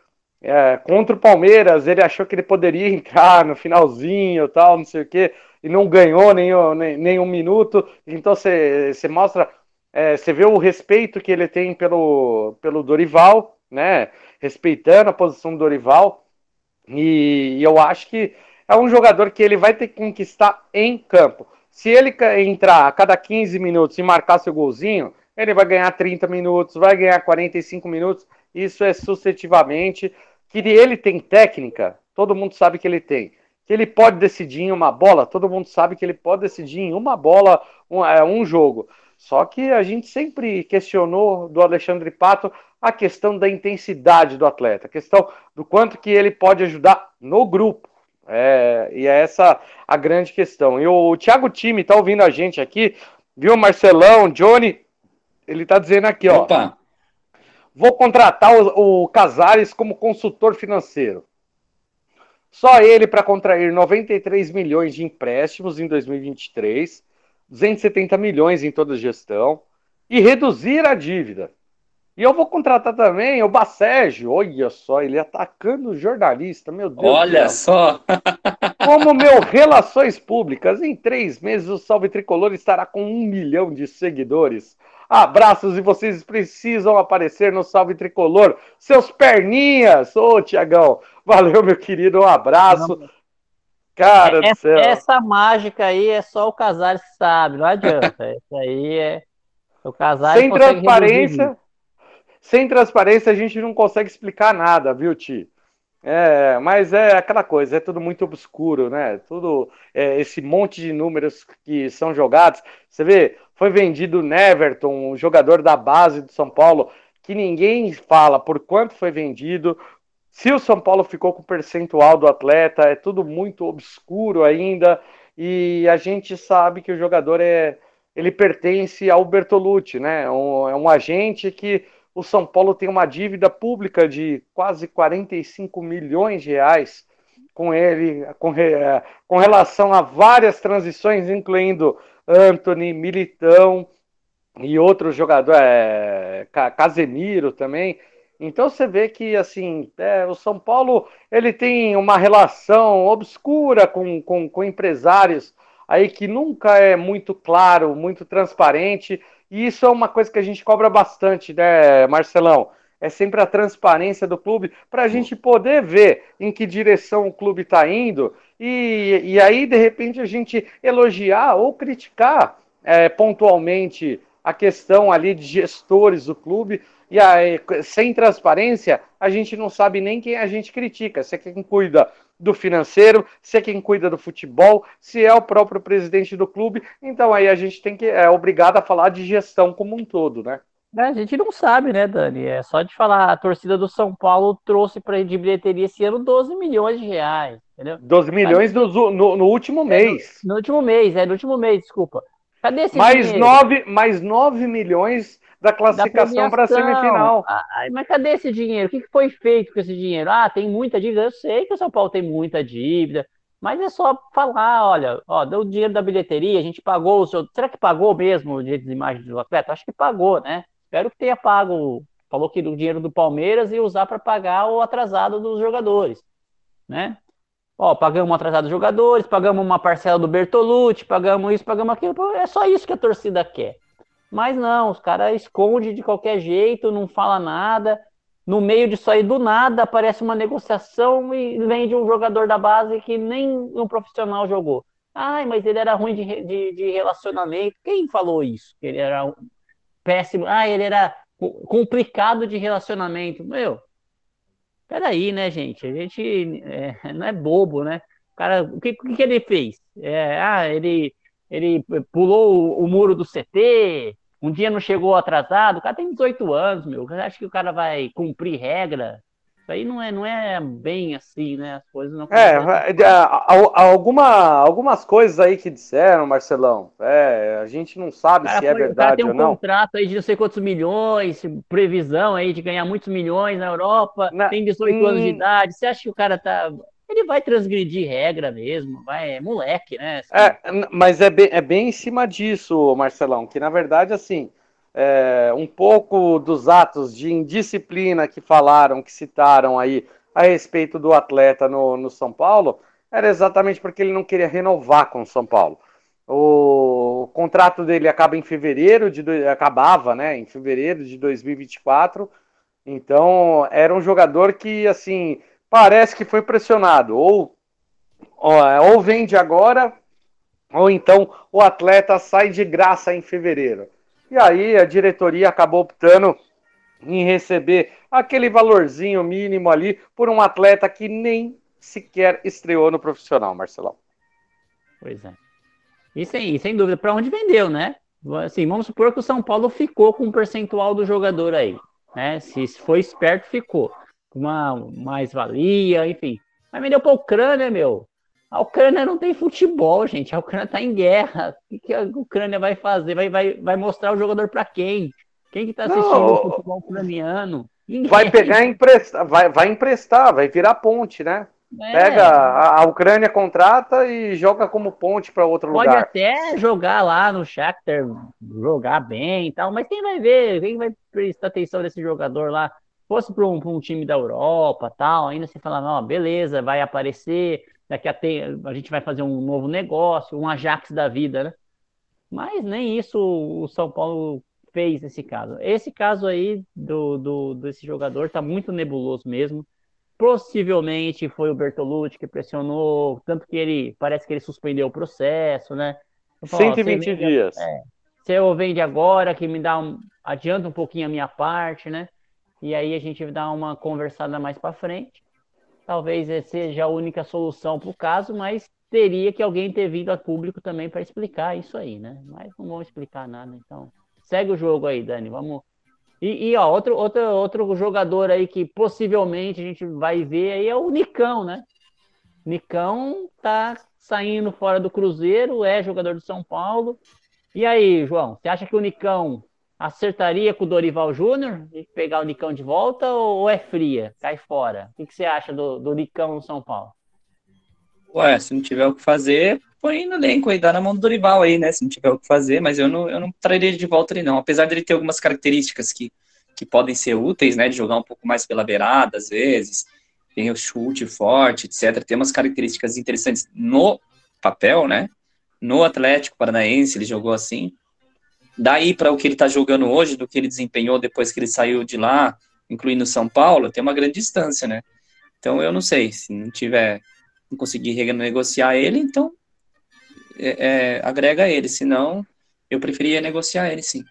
é, contra o Palmeiras ele achou que ele poderia entrar no finalzinho tal, não sei o quê, e não ganhou nenhum, nem, nem um minuto. Então você mostra, é, você vê o respeito que ele tem pelo, pelo Dorival, né? respeitando a posição do Dorival. E, e eu acho que é um jogador que ele vai ter que conquistar em campo. Se ele entrar a cada 15 minutos e marcar seu golzinho, ele vai ganhar 30 minutos, vai ganhar 45 minutos. Isso é suscetivamente. Que ele tem técnica, todo mundo sabe que ele tem. Que ele pode decidir em uma bola, todo mundo sabe que ele pode decidir em uma bola um, é, um jogo. Só que a gente sempre questionou do Alexandre Pato a questão da intensidade do atleta, a questão do quanto que ele pode ajudar no grupo. É, e é essa a grande questão. E o Thiago Time tá ouvindo a gente aqui, viu, Marcelão, Johnny? Ele tá dizendo aqui, ó. Opa. Vou contratar o, o Casares como consultor financeiro. Só ele para contrair 93 milhões de empréstimos em 2023, 270 milhões em toda a gestão e reduzir a dívida. E eu vou contratar também o Bacégio. Olha só, ele atacando o jornalista, meu Deus. Olha só. Como meu Relações Públicas. Em três meses o Salve Tricolor estará com um milhão de seguidores. Abraços e vocês precisam aparecer no Salve Tricolor. Seus perninhas. Ô, Tiagão. Valeu, meu querido. Um abraço. Não. Cara essa, do céu. Essa mágica aí é só o Casares que sabe. Não adianta. Isso aí é. O Casares Sem transparência. Sem transparência a gente não consegue explicar nada, viu, Ti? É, mas é aquela coisa, é tudo muito obscuro, né? Tudo é, esse monte de números que são jogados. Você vê, foi vendido Neverton, um jogador da base do São Paulo, que ninguém fala por quanto foi vendido. Se o São Paulo ficou com o percentual do atleta, é tudo muito obscuro ainda. E a gente sabe que o jogador é, ele pertence ao Bertolucci, né? Um, é um agente que o São Paulo tem uma dívida pública de quase 45 milhões de reais com ele, com, é, com relação a várias transições, incluindo Anthony, Militão e outros jogadores, é, Casemiro também. Então você vê que assim é, o São Paulo ele tem uma relação obscura com, com, com empresários aí que nunca é muito claro, muito transparente e isso é uma coisa que a gente cobra bastante, né, Marcelão? É sempre a transparência do clube para a gente poder ver em que direção o clube está indo e, e aí, de repente, a gente elogiar ou criticar é, pontualmente a questão ali de gestores do clube. E aí, sem transparência, a gente não sabe nem quem a gente critica. Se é quem cuida do financeiro, se é quem cuida do futebol, se é o próprio presidente do clube. Então aí a gente tem que é obrigado a falar de gestão como um todo, né? É, a gente não sabe, né, Dani? É só de falar, a torcida do São Paulo trouxe para de bilheteria esse ano 12 milhões de reais, entendeu? 12 milhões no, no, no, último mês. É, no, no, último mês, é, no último mês, desculpa. Cadê esse mais dinheiro? 9, mais 9 milhões da classificação para a semifinal. Ah, mas cadê esse dinheiro? O que foi feito com esse dinheiro? Ah, tem muita dívida. Eu sei que o São Paulo tem muita dívida, mas é só falar, olha, ó, deu o dinheiro da bilheteria, a gente pagou o seu. Será que pagou mesmo o direito de imagem do atleta? Acho que pagou, né? Espero que tenha pago. Falou que o dinheiro do Palmeiras ia usar para pagar o atrasado dos jogadores, né? Ó, pagamos um atrasado dos jogadores, pagamos uma parcela do Bertolucci, pagamos isso, pagamos aquilo. É só isso que a torcida quer. Mas não, os caras escondem de qualquer jeito, não fala nada. No meio disso aí, do nada, aparece uma negociação e vende um jogador da base que nem um profissional jogou. Ai, mas ele era ruim de, de, de relacionamento. Quem falou isso? Que ele era péssimo. Ah, ele era complicado de relacionamento. Meu, peraí, né, gente? A gente é, não é bobo, né? O cara, o que, o que ele fez? É, ah, ele ele pulou o, o, muro do CT, um dia não chegou atrasado, o cara tem 18 anos, meu. Acho que o cara vai cumprir regra. Isso aí não é, não é bem assim, né? As coisas não É, acontecem. é, a- a- alguma, algumas coisas aí que disseram, Marcelão, é, a gente não sabe cara se é foi- verdade tem um ou não. contrato aí de não sei quantos milhões, previsão aí de ganhar muitos milhões na Europa, Na- tem 18 anos de hum. idade. Você acha que o cara tá. Ele vai transgredir regra mesmo, vai, é moleque, né? É, n- mas é bem, é bem em cima disso, Marcelão, que na verdade, assim, é, um pouco dos atos de indisciplina que falaram, que citaram aí a respeito do atleta no, no São Paulo, era exatamente porque ele não queria renovar com o São Paulo. O contrato dele acaba em fevereiro de acabava, né, em fevereiro de 2024. Então, era um jogador que assim, parece que foi pressionado, ou ou vende agora, ou então o atleta sai de graça em fevereiro. E aí a diretoria acabou optando em receber aquele valorzinho mínimo ali por um atleta que nem sequer estreou no profissional, Marcelão. Pois é. E sem, sem dúvida, para onde vendeu, né? Assim, vamos supor que o São Paulo ficou com um percentual do jogador aí, né? Se foi esperto, ficou. Uma mais-valia, enfim. Mas vendeu para a Ucrânia, meu. A Ucrânia não tem futebol, gente. A Ucrânia está em guerra. O que, a Ucrânia vai fazer? Vai, vai, vai mostrar o jogador para quem? Quem que tá assistindo Não, o futebol ucraniano? Ninguém. Vai pegar emprestar, vai, vai emprestar, vai virar ponte, né? É. Pega, a, a Ucrânia contrata e joga como ponte para outro Pode lugar. até jogar lá no Shakhtar, jogar bem e tal, mas quem vai ver, quem vai prestar atenção nesse jogador lá? Fosse para um, um time da Europa tal, ainda se fala, não, beleza, vai aparecer, daqui a tempo a gente vai fazer um novo negócio, um Ajax da vida, né? Mas nem isso o São Paulo fez nesse caso. Esse caso aí do, do desse jogador tá muito nebuloso mesmo. Possivelmente foi o Bertolucci que pressionou, tanto que ele parece que ele suspendeu o processo, né? Falou, ó, você 120 vende- dias. é, se eu vende agora, que me dá um, adianta um pouquinho a minha parte, né? E aí a gente dá uma conversada mais para frente. Talvez seja a única solução para o caso, mas teria que alguém ter vindo a público também para explicar isso aí, né? Mas não vão explicar nada, então segue o jogo aí, Dani. Vamos. E, e, ó, outro, outro, outro jogador aí que possivelmente a gente vai ver aí é o Nicão, né? Nicão tá saindo fora do Cruzeiro, é jogador do São Paulo. E aí, João, você acha que o Nicão acertaria com o Dorival Júnior e pegar o Nicão de volta ou, é fria? Cai fora. O que, você acha do, do Nicão no São Paulo? Ué, se não tiver o que fazer, põe no elenco aí, dá na mão do Dorival aí, né? Se não tiver o que fazer, mas eu não, eu não traria ele de volta ali, não. Apesar dele ter algumas características que, que podem ser úteis, né? De jogar um pouco mais pela beirada, às vezes, tem o chute forte, etc. Tem umas características interessantes no papel, né? No Atlético Paranaense, ele jogou assim. Daí para o que ele está jogando hoje, do que ele desempenhou depois que ele saiu de lá, incluindo o São Paulo, tem uma grande distância, né? Então eu não sei, se não tiver, não conseguir renegociar ele, então é, é, agrega ele, senão eu preferia negociar ele sim.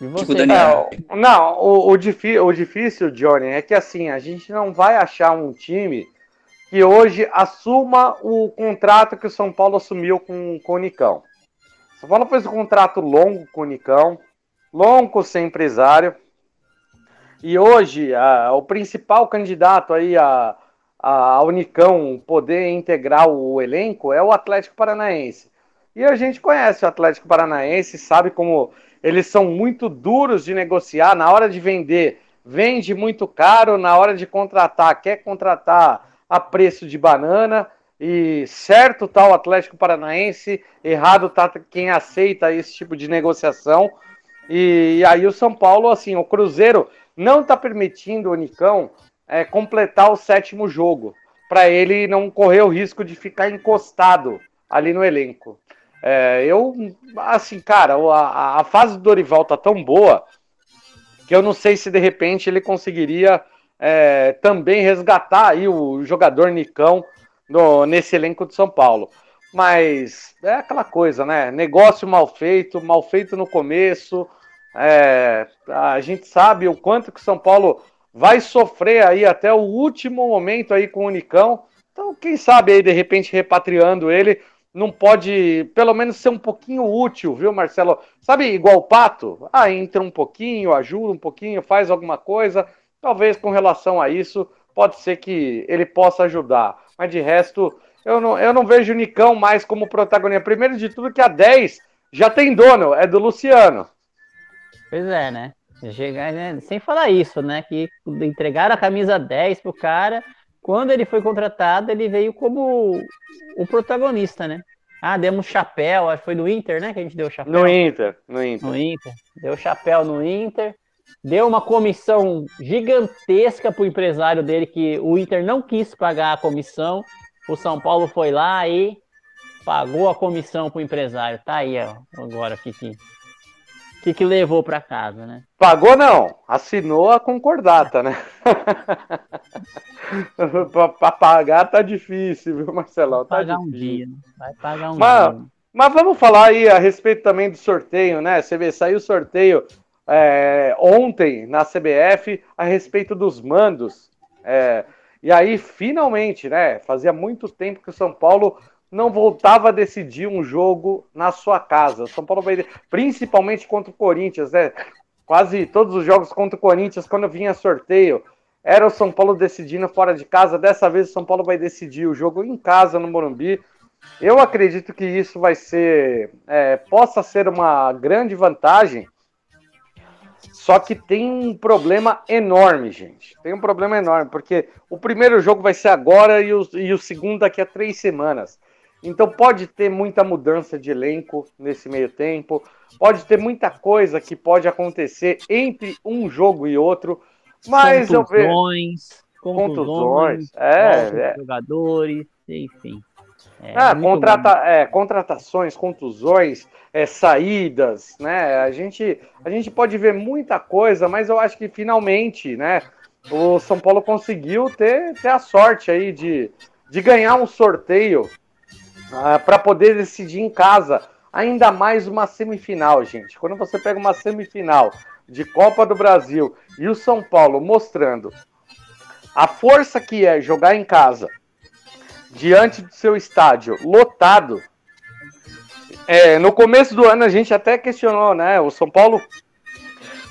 E Tipo, você, Daniel. É, não, o, o, o difícil, Johnny, é que assim, a gente não vai achar um time que hoje assuma o contrato que o São Paulo assumiu com, com o Nicão. São Paulo fez um contrato longo com o Nicão, longo sem empresário. E hoje, a- o principal candidato aí a, a, ao Nicão poder integrar o elenco é o Atlético Paranaense. E a gente conhece o Atlético Paranaense, sabe como eles são muito duros de negociar. Na hora de vender, vende muito caro. Na hora de contratar, quer contratar a preço de banana. E certo tá o Atlético Paranaense, errado tá quem aceita esse tipo de negociação. E, aí o São Paulo, assim, o Cruzeiro não tá permitindo o Nicão é, completar o sétimo jogo, para ele não correr o risco de ficar encostado ali no elenco. É, eu, assim, cara, a, a fase do Dorival tá tão boa que eu não sei se de repente ele conseguiria é, também resgatar aí o jogador Nicão no, nesse elenco de São Paulo. Mas é aquela coisa, né? Negócio mal feito, mal feito no começo. É, a gente sabe o quanto que São Paulo vai sofrer aí até o último momento aí com o Nicão. Então, quem sabe aí, de repente, repatriando ele, não pode, pelo menos, ser um pouquinho útil, viu, Marcelo? Sabe, igual o Pato? Ah, entra um pouquinho, ajuda um pouquinho, faz alguma coisa, talvez com relação a isso, pode ser que ele possa ajudar. Mas de resto, eu não, eu não vejo o Nicão mais como protagonista. Primeiro de tudo, que a 10 já tem dono, é do Luciano. Pois é, né? Chegar, né? Sem falar isso, né? Que entregaram a camisa 10 pro cara. Quando ele foi contratado, ele veio como o protagonista, né? Ah, demos chapéu, acho que foi no Inter, né? Que a gente deu chapéu. No Inter, no Inter. No Inter. Deu chapéu no Inter. Deu uma comissão gigantesca pro empresário dele, que o Inter não quis pagar a comissão. O São Paulo foi lá e pagou a comissão pro empresário. Tá aí, ó, agora o que que, levou para casa, né? Pagou não, assinou a concordata, né? para pagar tá difícil, viu, Marcelão? Tá pagar um difícil. dia, né? vai pagar um Mas, dia. mas vamos falar aí a respeito também do sorteio, né? Você vê, saiu o sorteio é, ontem na CBF a respeito dos mandos. é, e aí, finalmente, né? Fazia muito tempo que o São Paulo não voltava a decidir um jogo na sua casa. São Paulo vai, principalmente contra o Corinthians, né? Quase todos os jogos contra o Corinthians, quando vinha sorteio, era o São Paulo decidindo fora de casa. Dessa vez o São Paulo vai decidir o jogo em casa no Morumbi. Eu acredito que isso vai ser, é, possa ser uma grande vantagem. Só que tem um problema enorme, gente. Tem um problema enorme, porque o primeiro jogo vai ser agora e o, e o segundo daqui a três semanas. Então pode ter muita mudança de elenco nesse meio tempo, pode ter muita coisa que pode acontecer entre um jogo e outro, mas eu vejo. Contusões, Contusões, contusões, é, é. jogadores, enfim. É, Ah, muito contrata, é, contratações, contusões, é, saídas, né? A gente, a gente pode ver muita coisa, mas eu acho que finalmente, né? O São Paulo conseguiu ter, ter a sorte aí de, de ganhar um sorteio para poder decidir em casa. Ainda mais uma semifinal, gente. Quando você pega uma semifinal de Copa do Brasil e o São Paulo mostrando a força que é jogar em casa diante do seu estádio lotado. É, no começo do ano a gente até questionou, né? O São Paulo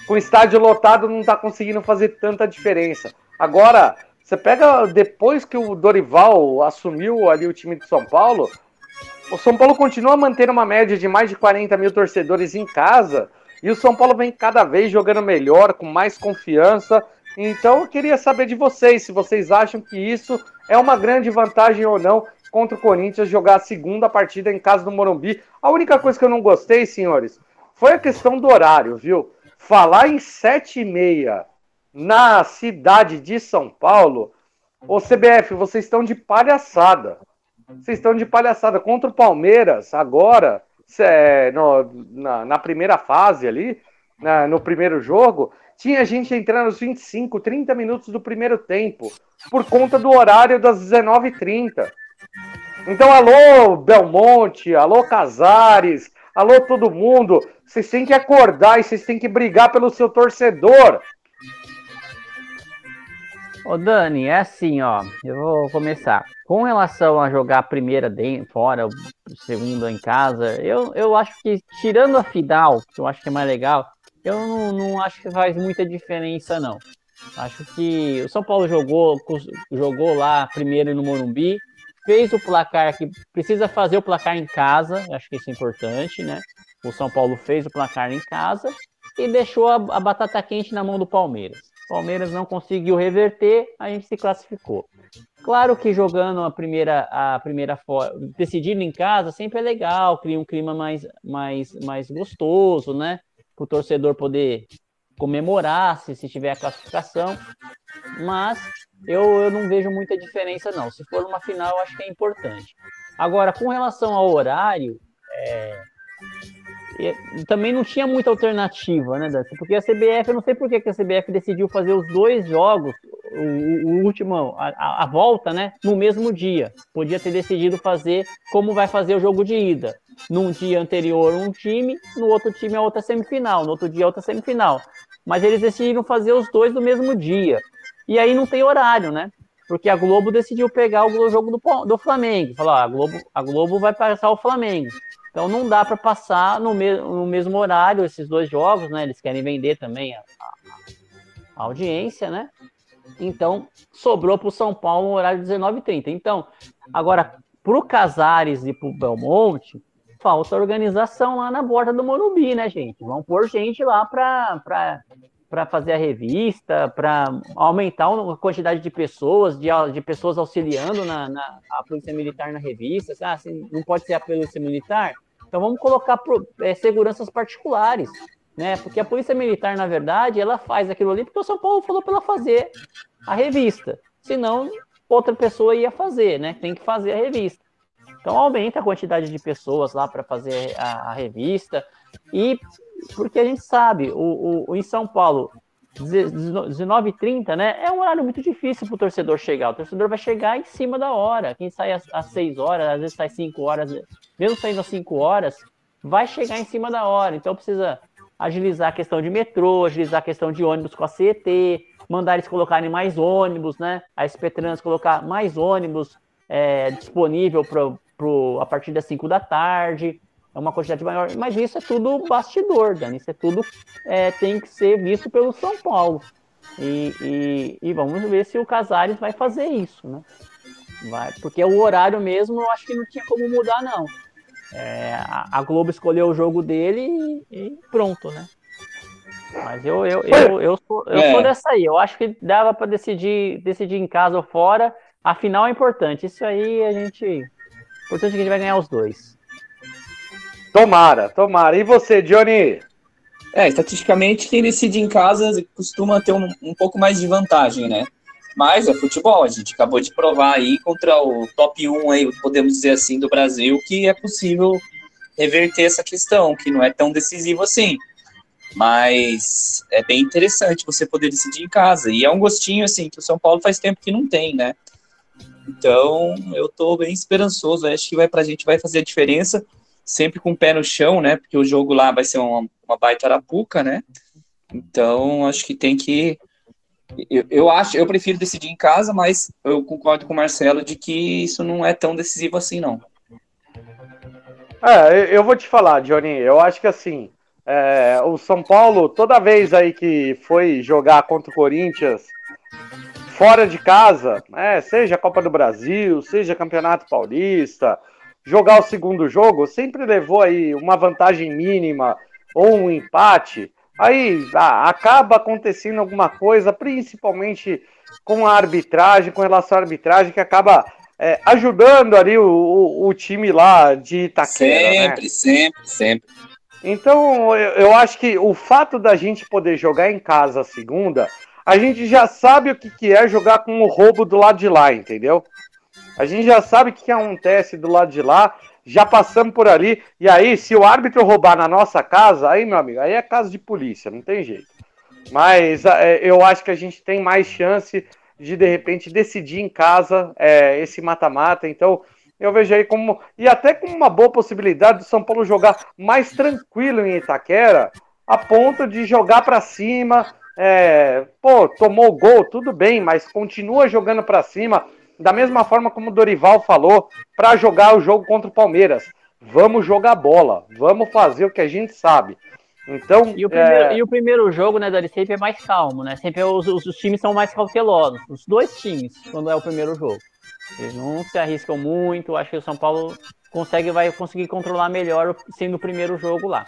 com estádio lotado não tá conseguindo fazer tanta diferença. Agora, você pega depois que o Dorival assumiu ali o time de São Paulo, o São Paulo continua mantendo uma média de mais de 40 mil torcedores em casa e o São Paulo vem cada vez jogando melhor, com mais confiança. Então eu queria saber de vocês se vocês acham que isso é uma grande vantagem ou não contra o Corinthians jogar a segunda partida em casa do Morumbi. A única coisa que eu não gostei, senhores, foi a questão do horário, viu? Falar em sete e meia na cidade de São Paulo, ô CBF, vocês estão de palhaçada. Vocês estão de palhaçada contra o Palmeiras agora, cê- no- na, na primeira fase ali, na- no primeiro jogo, tinha gente entrando aos 25, 30 minutos do primeiro tempo, por conta do horário das 19h30. Então, alô, Belmonte, alô, Casares, alô, todo mundo, vocês têm que acordar e vocês têm que brigar pelo seu torcedor. Ô Dani, é assim, ó. Eu vou começar. Com relação a jogar a primeira fora, o segunda em casa, eu, eu acho que, tirando a final, que eu acho que é mais legal, eu não, não acho que faz muita diferença, não. Acho que o São Paulo jogou, jogou lá primeiro no Morumbi, fez o placar que precisa fazer o placar em casa, acho que isso é importante, né? O São Paulo fez o placar em casa e deixou a, a batata quente na mão do Palmeiras. O Palmeiras não conseguiu reverter, a gente se classificou. Claro que jogando a primeira, a primeira fo- decidindo em casa sempre é legal, cria um clima mais, mais, mais gostoso, né? Para o torcedor poder comemorar se, se tiver a classificação. Mas eu, eu não vejo muita diferença, não. Se for uma final, acho que é importante. Agora, com relação ao horário, é, também não tinha muita alternativa, né, Dante? Porque a CBF, eu não sei por que a CBF decidiu fazer os dois jogos, o, o- último, a- a volta, né, no mesmo dia. Podia ter decidido fazer como vai fazer o jogo de ida. Num dia anterior, um time, no outro time, a outra semifinal, no outro dia, a outra semifinal. Mas eles decidiram fazer os dois no mesmo dia. E aí não tem horário, né? Porque a Globo decidiu pegar o jogo do, do Flamengo. Falou, ó, a Globo, a Globo vai passar o Flamengo. Então não dá para passar no, me- no mesmo horário esses dois jogos, né? Eles querem vender também a, a audiência, né? Então, sobrou para o São Paulo um horário de 19h30. Então, agora, para o Casares e para o Belmonte, falta organização lá na borda do Morumbi, né, gente? Vão pôr gente lá para para fazer a revista, para aumentar a quantidade de pessoas, de, de pessoas auxiliando na, na a polícia militar na revista. Ah, assim, não pode ser a polícia militar? Então vamos colocar pro, é, seguranças particulares, né? Porque a polícia militar, na verdade, ela faz aquilo ali porque o São Paulo falou para ela fazer a revista. Senão, outra pessoa ia fazer, né? Tem que fazer a revista. Então aumenta a quantidade de pessoas lá para fazer a, a, revista. E porque a gente sabe, o, o, em São Paulo, 19h30, né? É um horário muito difícil para o torcedor chegar. O torcedor vai chegar em cima da hora. Quem sai às, às 6 horas, às vezes sai 5 horas, mesmo saindo às 5 horas, vai chegar em cima da hora. Então precisa agilizar a questão de metrô, agilizar a questão de ônibus com a CET, mandar eles colocarem mais ônibus, né? A SP Trans colocar mais ônibus é, disponível pro, a partir das 5 da tarde, é uma quantidade maior, mas isso é tudo bastidor, Dani, isso é tudo é, tem que ser visto pelo São Paulo. E, e, e, vamos ver se o Casares vai fazer isso, né? Vai, porque o horário mesmo eu acho que não tinha como mudar, não. É, a, a, Globo escolheu o jogo dele e, e pronto, né? Mas eu, eu, eu, eu, sou, eu é. sou dessa aí. Eu acho que dava para decidir, decidir em casa ou fora. A final é importante. Isso aí a gente importante é que a gente vai ganhar os dois. Tomara, tomara. E você, Johnny? É, estatisticamente, quem decide em casa costuma ter um, um pouco mais de vantagem, né? Mas é futebol, a gente acabou de provar aí contra o top 1 aí, podemos dizer assim, do Brasil, que é possível reverter essa questão, que não é tão decisivo assim. Mas é bem interessante você poder decidir em casa. E é um gostinho, assim, que o São Paulo faz tempo que não tem, né? Então, eu tô bem esperançoso. Acho que vai pra gente vai fazer a diferença, sempre com o pé no chão, né? Porque o jogo lá vai ser uma, uma baita arapuca, né? Então, acho que tem que. Eu, eu acho, eu prefiro decidir em casa, mas eu concordo com o Marcelo de que isso não é tão decisivo assim, não. É, eu vou te falar, Johnny. Eu acho que assim, é, o São Paulo, toda vez aí que foi jogar contra o Corinthians, fora de casa, né, seja Copa do Brasil, seja Campeonato Paulista, jogar o segundo jogo, sempre levou aí uma vantagem mínima ou um empate. Aí ah, acaba acontecendo alguma coisa, principalmente com a arbitragem, com relação à arbitragem, que acaba é, ajudando ali o, o, o, time lá de Itaquera. Né? Sempre, né? sempre, sempre. Então, eu, eu acho que o fato da gente poder jogar em casa a segunda a gente já sabe o que, que é jogar com o roubo do lado de lá, entendeu? A gente já sabe o que um teste do lado de lá, já passamos por ali, e aí, se o árbitro roubar na nossa casa, aí, meu amigo, aí é caso de polícia, não tem jeito. Mas é, eu acho que a gente tem mais chance de, de repente, decidir em casa é, esse mata-mata, então eu vejo aí como. E até com uma boa possibilidade do São Paulo jogar mais tranquilo em Itaquera, a ponto de jogar para cima, é, pô, tomou o gol, tudo bem, mas continua jogando para cima, da mesma forma como o Dorival falou, para jogar o jogo contra o Palmeiras. Vamos jogar bola, vamos fazer o que a gente sabe. Então, e o primeiro, é... e o primeiro jogo, né, Dani, sempre é mais calmo, né? Sempre é os, os, os, times são mais cautelosos. Os dois times, quando é o primeiro jogo. Eles não se arriscam muito. Acho que o São Paulo consegue, vai conseguir controlar melhor sendo o primeiro jogo lá.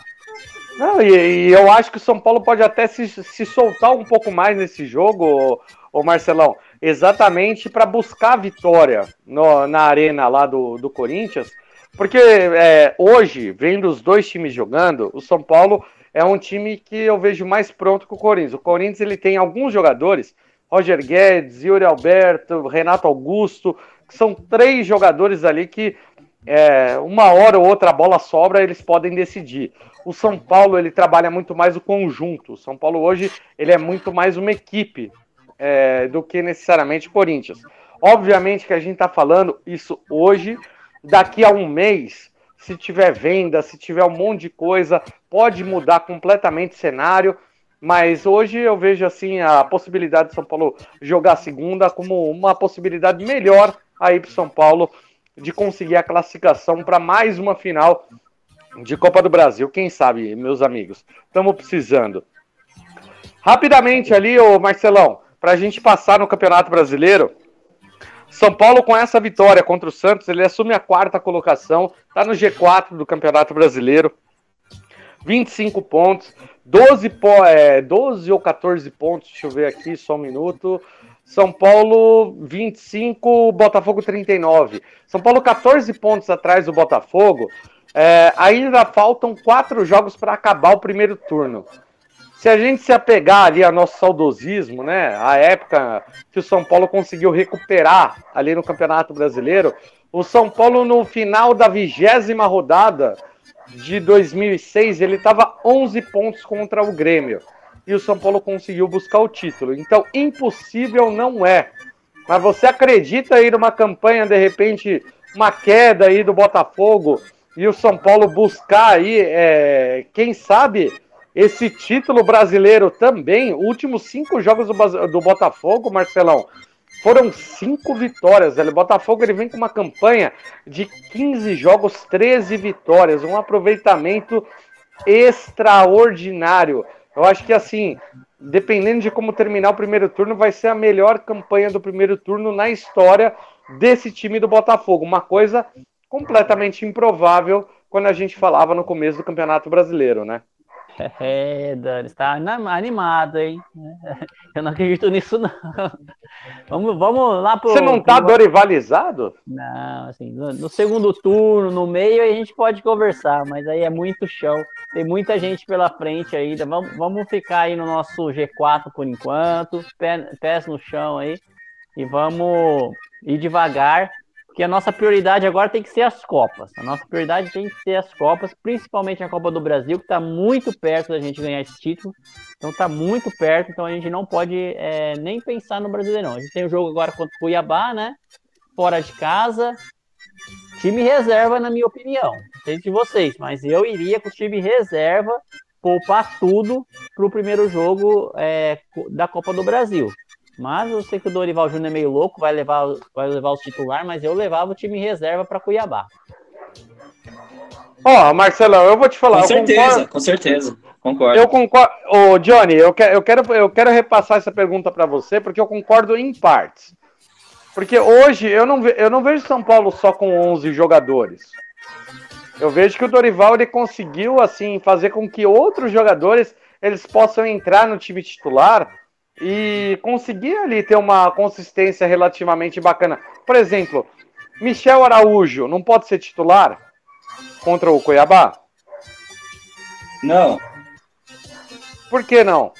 Não, e, e, eu acho que o São Paulo pode até se, se soltar um pouco mais nesse jogo, o Marcelão, exatamente para buscar a vitória no, na arena lá do, do Corinthians, porque é, hoje, vendo os dois times jogando, o São Paulo é um time que eu vejo mais pronto que o Corinthians. O Corinthians ele tem alguns jogadores, Roger Guedes, Yuri Alberto, Renato Augusto, que são três jogadores ali que é, uma hora ou outra a bola sobra, eles podem decidir. O São Paulo ele trabalha muito mais o conjunto. O São Paulo hoje ele é muito mais uma equipe é, do que necessariamente o Corinthians. Obviamente que a gente está falando isso hoje, daqui a um mês, se tiver venda, se tiver um monte de coisa, pode mudar completamente o cenário. Mas hoje eu vejo assim a possibilidade de São Paulo jogar segunda como uma possibilidade melhor aí para São Paulo de conseguir a classificação para mais uma final de Copa do Brasil. Quem sabe, meus amigos? Estamos precisando. Rapidamente ali, ô Marcelão, para a gente passar no Campeonato Brasileiro. São Paulo, com essa vitória contra o Santos, ele assume a quarta colocação, está no G4 do Campeonato Brasileiro. 25 pontos, 12, po é, 12 ou 14 pontos, deixa eu ver aqui, só um minuto. São Paulo 25, Botafogo 39. São Paulo 14 pontos atrás do Botafogo. É, ainda faltam quatro jogos para acabar o primeiro turno. Se a gente se apegar ali ao nosso saudosismo, né, a época que o São Paulo conseguiu recuperar ali no Campeonato Brasileiro, o São Paulo no final da vigésima rodada de 2006 ele estava 11 pontos contra o Grêmio e o São Paulo conseguiu buscar o título. Então, impossível não é. Mas você acredita aí numa campanha, de repente, uma queda aí do Botafogo e o São Paulo buscar aí, é, quem sabe, esse título brasileiro também? Últimos cinco jogos do, do Botafogo, Marcelão, foram cinco vitórias. O Botafogo ele vem com uma campanha de 15 jogos, 13 vitórias, um aproveitamento extraordinário. Eu acho que assim, dependendo de como terminar o primeiro turno, vai ser a melhor campanha do primeiro turno na história desse time do Botafogo. Uma coisa completamente improvável quando a gente falava no começo do Campeonato Brasileiro, né? É, Dani, está animado, hein? Eu não acredito nisso, não. Vamos, vamos lá pro. Você não tá dorivalizado? Não, assim, no, segundo turno, no meio, a gente pode conversar, mas aí é muito chão. Tem muita gente pela frente ainda. Vamos, vamos ficar aí no nosso G4 por enquanto, pé, pés no chão aí, e vamos ir devagar que a nossa prioridade agora tem que ser as Copas. A nossa prioridade tem que ser as Copas, principalmente a Copa do Brasil, que está muito perto da gente ganhar esse título. Então está muito perto, então a gente não pode é, nem pensar no Brasileirão. A gente tem o um jogo agora contra o Cuiabá, né? Fora de casa. Time reserva, na minha opinião. Não sei de vocês, mas eu iria com o time reserva poupar tudo para o primeiro jogo é, da Copa do Brasil. Mas eu sei que o Dorival Júnior é meio louco, vai levar, vai levar os titular, mas eu levava o time reserva para Cuiabá. Ó, oh, Marcelão, eu vou te falar. Com certeza, concordo, com certeza. Concordo. Eu concordo. Ô, oh, Johnny, eu quero, eu, quero, eu quero repassar essa pergunta para você, porque eu concordo em partes. Porque hoje eu não, ve, eu não vejo São Paulo só com 11 jogadores. Eu vejo que o Dorival ele conseguiu assim fazer com que outros jogadores eles possam entrar no time titular e conseguir ali ter uma consistência relativamente bacana. Por exemplo, Michel Araújo não pode ser titular contra o Cuiabá? Não. Por que não?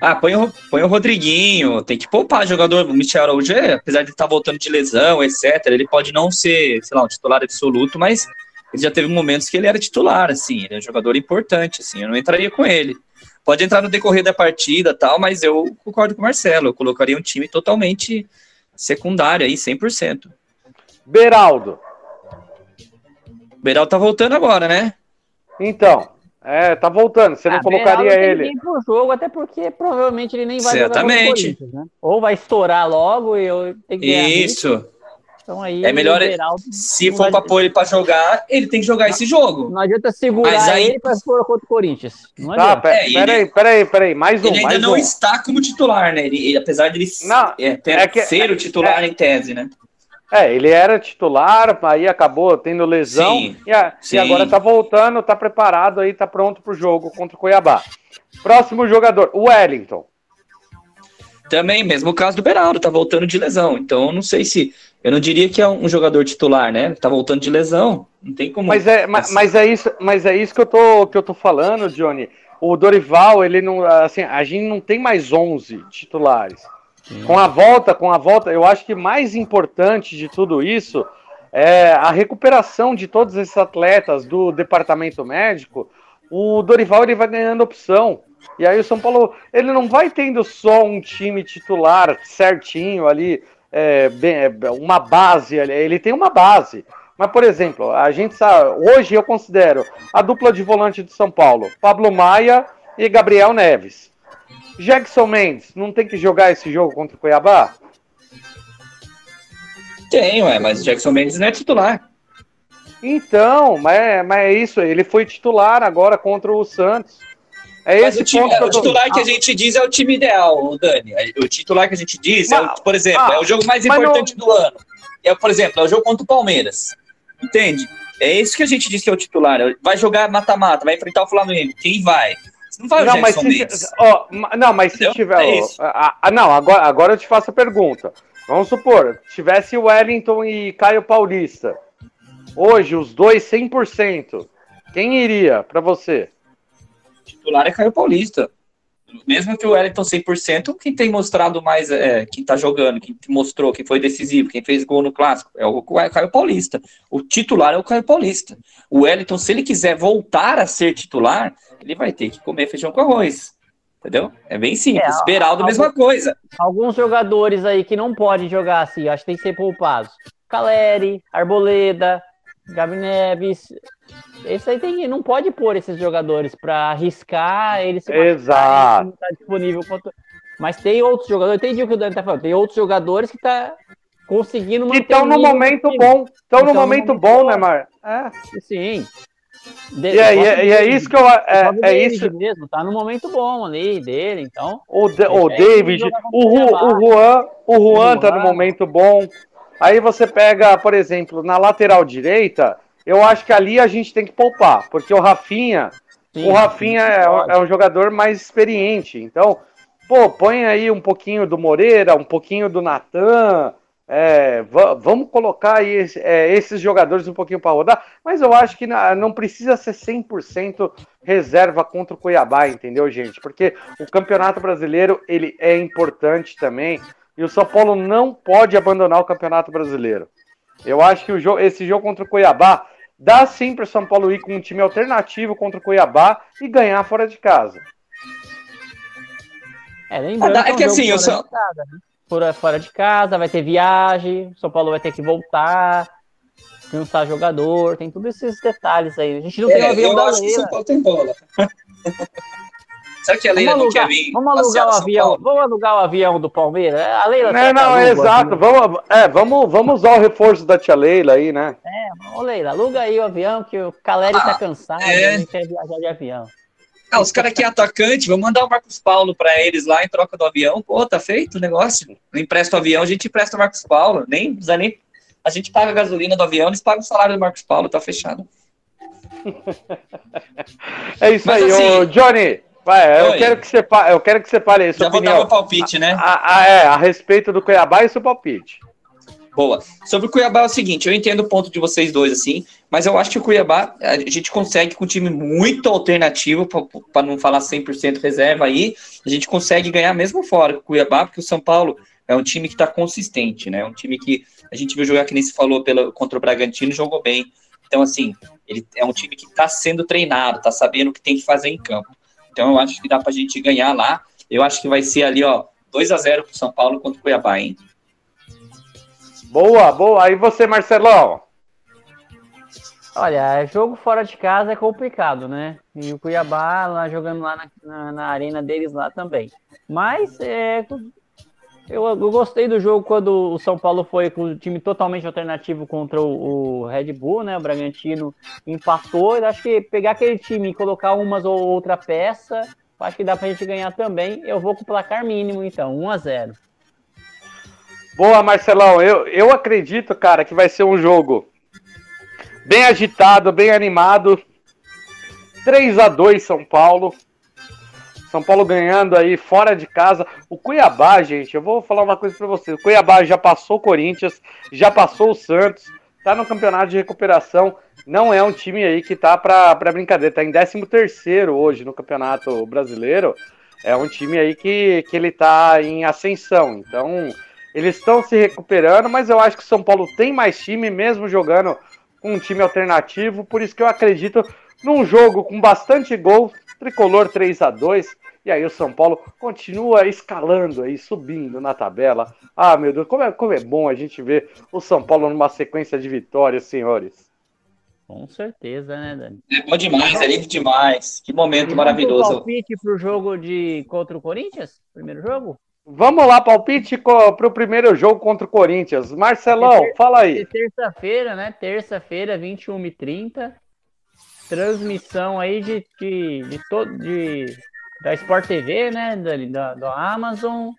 Ah, põe o, põe o Rodriguinho, tem que poupar jogador. O Michel Araújo, é, apesar de estar tá voltando de lesão, etc., ele pode não ser, sei lá, um titular absoluto, mas ele já teve momentos que ele era titular, assim, ele é um jogador importante, assim, eu não entraria com ele. Pode entrar no decorrer da partida tal, mas eu concordo com o Marcelo. Eu colocaria um time totalmente secundário aí, 100%. Beraldo. Beraldo tá voltando agora, né? Então, é, tá voltando. Você não ah, colocaria Beraldo ele. Pro jogo, até porque provavelmente ele nem vai Exatamente. jogar né? Ou vai estourar logo e eu tenho que Isso. Então aí é melhor se for para pôr ele para jogar, ele tem que jogar esse jogo. Não adianta segurar aí... ele para pôr contra o Corinthians. Não tá, adianta. é, peraí, peraí, peraí, mais um. Ele ainda não um. está como titular, né? Ele, ele apesar de ele não, é, ter, é que, ser o titular é, em tese, né? É, ele era titular, aí acabou tendo lesão sim, e, a, sim. e, agora tá voltando, tá preparado aí, tá pronto pro jogo contra o Cuiabá. Próximo jogador, o Wellington. Também, mesmo caso do Beraldo, tá voltando de lesão. Então, não sei se eu não diria que é um jogador titular, né? Tá voltando de lesão, não tem como. Mas é, mas, mas é isso, mas é isso que eu tô que eu tô falando, Johnny. O Dorival, ele não, assim, a gente não tem mais 11 titulares. Com a volta, com a volta, eu acho que mais importante de tudo isso é a recuperação de todos esses atletas do departamento médico. O Dorival ele vai ganhando opção. E aí o São Paulo, ele não vai tendo só um time titular certinho ali, é, bem, é, uma base, ele tem uma base. Mas, por exemplo, a gente sabe, hoje eu considero a dupla de volante de São Paulo, Pablo Maia e Gabriel Neves. Jackson Mendes não tem que jogar esse jogo contra o Cuiabá? Tem, ué, mas Jackson Mendes não é titular. Então, mas, mas é isso, ele foi titular agora contra o Santos. É Mas esse o, time- ponto que o eu tô... titular que a gente diz é o time ideal, Dani. O titular que a gente diz, é o- Mas- por exemplo, ah, é o jogo mais mas importante do ano. É, por exemplo, é o jogo contra o Palmeiras. Entende? É isso que a gente diz que é o titular. Vai jogar mata-mata, vai enfrentar o Flamengo. Quem vai? Não vai o Não, mas Gerson se, ó, não, mas se Entendeu? tiver. É ó, ah, ah, não, agora, agora eu te faço a pergunta. Vamos supor, tivesse Wellington e Caio Paulista. Hoje, os dois 100%. Quem iria pra você? Titular é Caio Paulista. Mesmo que o Wellington 100%, quem tem mostrado mais, é, quem tá jogando, quem mostrou, quem foi decisivo, quem fez gol no clássico, é o Caio Paulista. O titular é o Caio Paulista. O Wellington, se ele quiser voltar a ser titular, ele vai ter que comer feijão com arroz. Entendeu? É bem simples. É, Beraldo, mesma coisa. Alguns jogadores aí que não podem jogar assim, acho que tem que ser poupados. Caleri, Arboleda, Gabi Neves. Esse aí tem, não pode pôr esses jogadores para arriscar eles se Exato. não tá disponível contra... Mas tem outros jogadores, entendi o que o Dani tá falando. Tem outros jogadores que tá conseguindo Que manter estão o no momento bom. Estão no no momento bom, bom. né, Mar? É. Sim. De- E é, o e é- e é isso que eu. o É, é isso. mesmo, tá no momento bom ali dele, então. O, de, o Deixa ele David, o, Ru- Cuiabá. o Juan, o Juan tá no Juan. momento bom. Aí você pega, por exemplo, na lateral direita, eu acho que ali a gente tem que poupar, porque o Rafinha, sim, o Rafinha sim, é, é um jogador mais experiente. Então, pô, põe aí um pouquinho do Moreira, um pouquinho do Natan. é, va- vamos colocar aí esse- é, esses jogadores um pouquinho para rodar, mas eu acho que na- não precisa ser 100% reserva contra o Cuiabá, entendeu, gente? Porque o Campeonato Brasileiro ele é importante também e o São Paulo não pode abandonar o Campeonato Brasileiro. Eu acho que o jogo, esse jogo contra o Cuiabá dá sim para o São Paulo ir com um time alternativo contra o Cuiabá e ganhar fora de casa. É, lembrando Ah, dá- é um que assim, eu só- de casa, né? Fora, fora de casa, vai ter viagem, São Paulo vai ter que voltar, cansar jogador, tem todos esses detalhes aí. A gente não tem o É, avião eu da acho que o Leila. São Paulo tem bola. Será que a Leila Vamos não quer alugar, vir vamos alugar o avião. Paulo? Vamos alugar o avião do Palmeiras? A Leila Não, não, é o exato. Vamos, é, vamos, vamos usar o reforço da tia Leila aí, né? Ô, Leila, aluga aí o avião, que o Caleri tá Ah, cansado, é. ele quer viajar de avião. Ah, os caras que é atacante, vamos mandar o Marcos Paulo pra eles lá em troca do avião. Pô, tá feito o negócio. Não empresta o avião, a gente empresta o Marcos Paulo. Nem precisa nem. A gente paga a gasolina do avião, eles pagam o salário do Marcos Paulo, tá fechado. É isso Mas aí, assim- ô Johnny. Vai, eu Oi. quero que você eu quero que você fale sua Já vou dar opinião meu palpite, né? a, a- é, a respeito do Cuiabá e seu palpite. Boa. Sobre o Cuiabá é o seguinte, eu entendo o ponto de vocês dois, assim, mas eu acho que o Cuiabá, a gente consegue com um time muito alternativo, para não falar 100% reserva aí, a gente consegue ganhar mesmo fora com o Cuiabá, porque o São Paulo é um time que está consistente, né? Um time que a gente viu jogar, que nem se falou, pela, contra o Bragantino, jogou bem. Então, assim, ele é um time que está sendo treinado, está sabendo o que tem que fazer em campo. Então, eu acho que dá pra gente ganhar lá. Eu acho que vai ser ali, ó, 2 a 0 pro São Paulo contra o Cuiabá, hein? Boa, boa. Aí você, Marcelão. Olha, jogo fora de casa é complicado, né? E o Cuiabá lá jogando lá na, na, na arena deles lá também. Mas é, eu, eu gostei do jogo quando o São Paulo foi com o time totalmente alternativo contra o, o Red Bull, né? O Bragantino empatou. Eu acho que pegar aquele time e colocar umas ou outra peça, acho que dá pra gente ganhar também. Eu vou com o placar mínimo, então, 1 a 0 Boa, Marcelão. Eu, eu acredito, cara, que vai ser um jogo bem agitado, bem animado. 3 a 2 São Paulo. São Paulo ganhando aí fora de casa. O Cuiabá, gente, eu vou falar uma coisa pra vocês. O Cuiabá já passou o Corinthians, já passou o Santos, tá no campeonato de recuperação. Não é um time aí que tá pra, pra brincadeira. Tá em 13 terceiro hoje no Campeonato Brasileiro. É um time aí que, que ele tá em ascensão. Então, eles estão se recuperando, mas eu acho que o São Paulo tem mais time, mesmo jogando com um time alternativo. Por isso que eu acredito num jogo com bastante gol, tricolor 3 a 2 E aí o São Paulo continua escalando aí, subindo na tabela. Ah, meu Deus, como é, como é bom a gente ver o São Paulo numa sequência de vitórias, senhores. Com certeza, né, Dani? É bom demais, é lindo demais. Que momento Vamos pro maravilhoso. palpite pro jogo de contra o Corinthians? Primeiro jogo? Vamos lá, palpite co- pro primeiro jogo contra o Corinthians. Marcelão, fala aí. É terça-feira, né? Terça-feira, 21h30. Transmissão aí de, de, de, to- de da Sport TV, né? Da, da, Amazon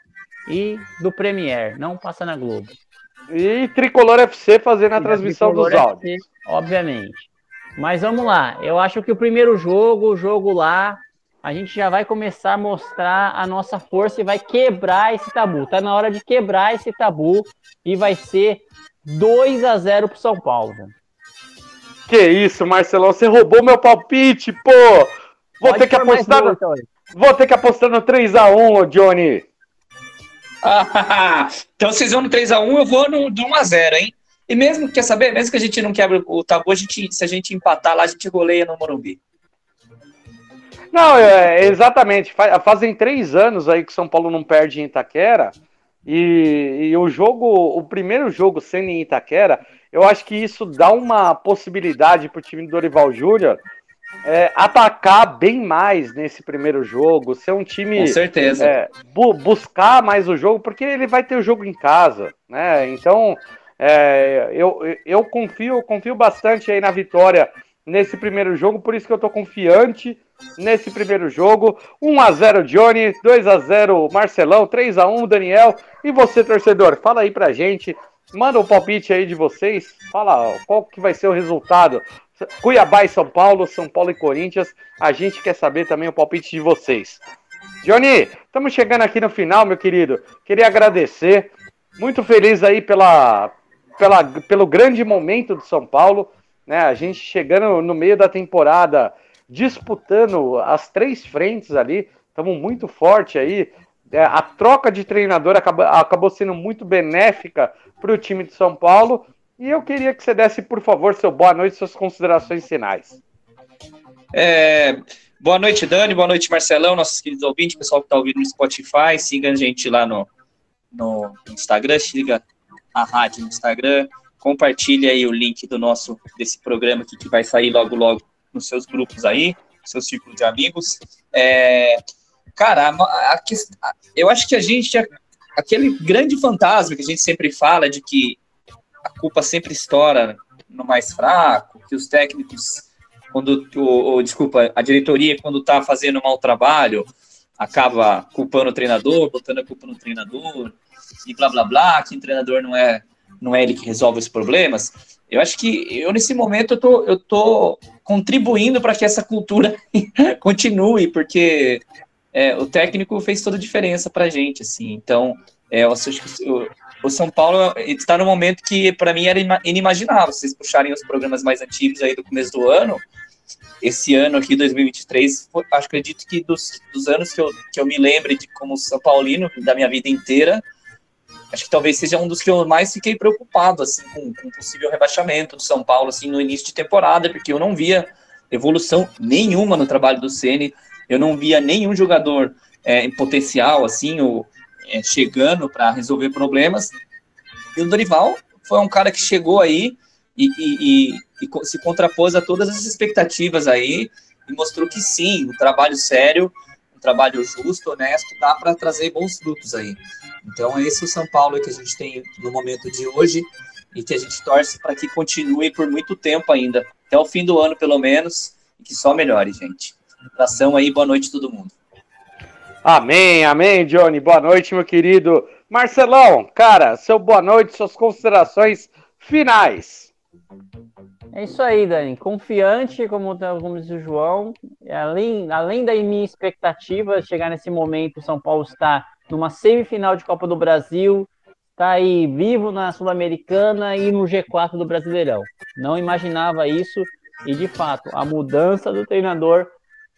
e do Premiere. Não passa na Globo. E Tricolor FC fazendo a e transmissão dos áudios. FC, obviamente. Mas vamos lá. Eu acho que o primeiro jogo, o jogo lá, a gente já vai começar a mostrar a nossa força e vai quebrar esse tabu. Tá na hora de quebrar esse tabu e vai ser 2 a 0 pro São Paulo. Que isso, Marcelão, você roubou meu palpite, pô! Vou Pode ter que apostar no... Então, Vou ter que apostar no 3 x 1, Johnny. então vocês vão no 3 x 1, eu vou no 1 x 0, hein? E mesmo, quer saber, mesmo que a gente não quebre o tabu, a gente, se a gente empatar lá, a gente goleia no Morumbi. Não, é, exatamente. Fazem três anos aí que São Paulo não perde em Itaquera. E, e, o jogo, o primeiro jogo sendo em Itaquera, eu acho que isso dá uma possibilidade para o time do Dorival Júnior é, atacar bem mais nesse primeiro jogo, ser um time. Com certeza. É, bu buscar mais o jogo, porque ele vai ter o jogo em casa, né? Então, é, eu, eu confio, confio bastante aí na vitória nesse primeiro jogo, por isso que eu tô confiante nesse primeiro jogo. 1 a 0 Johnny, 2 a 0 Marcelão, 3 a 1 Daniel. E você, torcedor, fala aí pra gente. Manda o um palpite aí de vocês. Fala qual que vai ser o resultado. Cuiabá e São Paulo, São Paulo e Corinthians. A gente quer saber também o palpite de vocês. Johnny, estamos chegando aqui no final, meu querido. Queria agradecer. Muito feliz aí pela, pela, pelo grande momento do São Paulo. Né? A gente chegando no meio da temporada disputando as três frentes ali, estamos muito forte aí. É, a troca de treinador acabou, acabou sendo muito benéfica para o time de São Paulo. E eu queria que você desse, por favor, seu boa noite, suas considerações finais. É, boa noite, Dani. Boa noite, Marcelão, nossos queridos ouvintes, pessoal que está ouvindo no Spotify. Siga a gente lá no, no Instagram, siga a rádio no Instagram. Compartilhe aí o link do nosso desse programa aqui que vai sair logo logo nos seus grupos aí, seu círculo de amigos. É, cara, a, a, eu acho que a gente, aquele grande fantasma que a gente sempre fala de que a culpa sempre estoura no mais fraco, que os técnicos, quando, o, desculpa, a diretoria, quando está fazendo um mau trabalho, acaba culpando o treinador, botando a culpa no treinador, e blá blá blá, que o treinador não é, não é ele que resolve os problemas. Eu acho que eu, nesse momento, eu tô, eu tô contribuindo para que essa cultura continue, porque é, o técnico fez toda a diferença para a gente, assim. Então, é, eu acho que o, o São Paulo está no momento que, para mim, era inimaginável. Vocês puxarem os programas mais antigos aí do começo do ano, esse ano aqui, 2023, acho, acredito que dos, dos anos que eu, que eu me lembre de como São Paulino, da minha vida inteira, acho que talvez seja um dos que eu mais fiquei preocupado, assim, com, com possível rebaixamento do São Paulo, assim, no início de temporada, porque eu não via evolução nenhuma no trabalho do Ceni, eu não via nenhum jogador é, em potencial, assim, ou, é, chegando para resolver problemas, e o Dorival foi um cara que chegou aí e, e, e, e se contrapôs a todas as expectativas aí, e mostrou que sim, um trabalho sério, um trabalho justo, honesto, dá para trazer bons frutos aí. Então, esse é o São Paulo que a gente tem no momento de hoje e que a gente torce para que continue por muito tempo ainda, até o fim do ano, pelo menos, e que só melhore, gente. Abração aí, boa noite a todo mundo. Amém, amém, Johnny. Boa noite, meu querido. Marcelão, cara, seu boa noite, suas considerações finais. É isso aí, Dani. Confiante, como, como diz o João, além, além da minha expectativa de chegar nesse momento, o São Paulo está numa semifinal de Copa do Brasil, está aí vivo na Sul-Americana e no G4 do Brasileirão. Não imaginava isso e, de fato, a mudança do treinador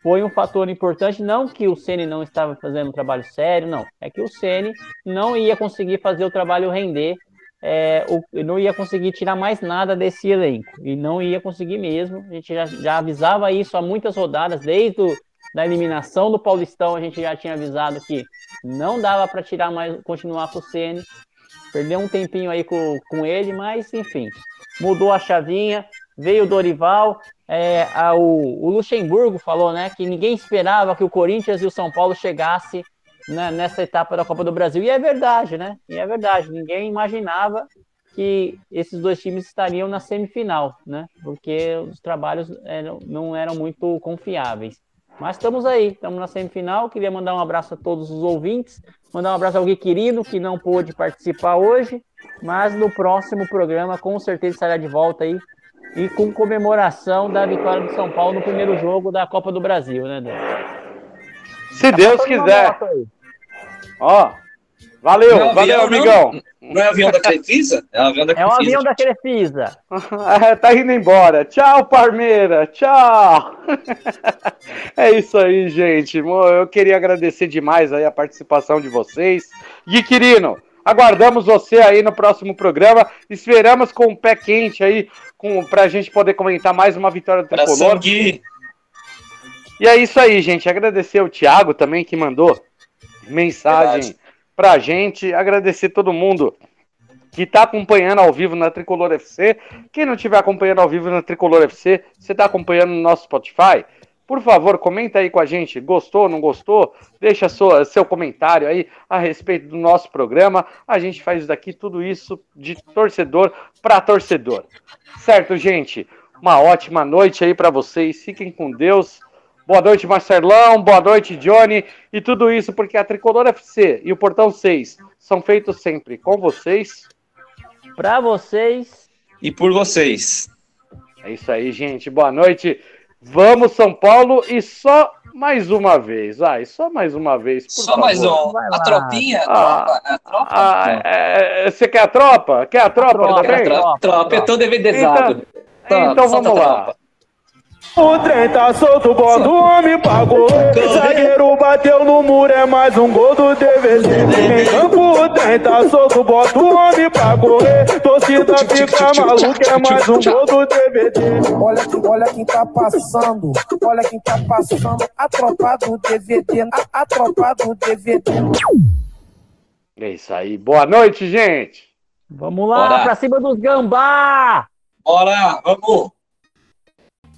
foi um fator importante. Não que o Ceni não estava fazendo um trabalho sério, não. É que o Ceni não ia conseguir fazer o trabalho render, é, o, não ia conseguir tirar mais nada desse elenco. E não ia conseguir mesmo. A gente já, já avisava isso há muitas rodadas, desde o da eliminação do Paulistão, a gente já tinha avisado que não dava para tirar mais, continuar com o Ceni. Perdeu um tempinho aí com, com ele, mas enfim, mudou a chavinha, veio o Dorival. É, a, o, o, Luxemburgo falou né, que ninguém esperava que o Corinthians e o São Paulo chegasse né, nessa etapa da Copa do Brasil. E é verdade, né? E é verdade. Ninguém imaginava que esses dois times estariam na semifinal, né? Porque os trabalhos eram, não eram muito confiáveis. Mas estamos aí, estamos na semifinal. Queria mandar um abraço a todos os ouvintes, mandar um abraço ao Gui Quirino, que não pôde participar hoje, mas no próximo programa com certeza estará de volta aí e com comemoração da vitória do São Paulo no primeiro jogo da Copa do Brasil, né, Dan? Se Deus Tá quiser. Ó, valeu, Não é um valeu, avião, amigão. Não é avião da Crefisa? É um avião da É um Crefisa. avião da Crefisa. É, tá indo embora. Tchau, Parmeira. Tchau. É isso aí, gente. Eu queria agradecer demais aí a participação de vocês. Gui Quirino, aguardamos você aí no próximo programa. Esperamos com o pé quente aí, com, pra gente poder comentar mais uma vitória do Tricolor. E é isso aí, gente. Agradecer o Thiago também que mandou mensagem Verdade. pra gente. Agradecer todo mundo que tá acompanhando ao vivo na Tricolor FC. Quem não estiver acompanhando ao vivo na Tricolor FC, você tá acompanhando no nosso Spotify? Por favor, comenta aí com a gente. Gostou, não gostou? Deixa sua, seu comentário aí a respeito do nosso programa. A gente faz daqui tudo isso de torcedor para torcedor. Certo, gente? Uma ótima noite aí para vocês. Fiquem com Deus. Boa noite, Marcelão. Boa noite, Johnny. E tudo isso porque a Tricolor FC e o Portão 6 são feitos sempre com vocês. Pra vocês. E por vocês. É isso aí, gente. Boa noite. Vamos, São Paulo. E só mais uma vez. Ai, só mais uma vez. Por Só favor. mais um. A tropinha? A Ah, tropa? A tropa? Ah, é, é, você quer a tropa? Quer a tropa tropa, também? a tropa, tropa. Eu tô DVDzado. Então, então solta vamos a lá. O trem tá solto, bota o homem pagou. Zagueiro bateu no muro, é mais um gol do DVC. Em campo o trem tá solto, bota o homem pagou. Torcida fica maluca, é mais um gol do DVC. Olha, quem- olha quem tá passando, olha quem tá passando. A tropa do DVD, a, a tropa do DVD. É isso aí. Boa noite, gente. Vamos lá, Bora. pra cima dos gambá! Bora, vamos.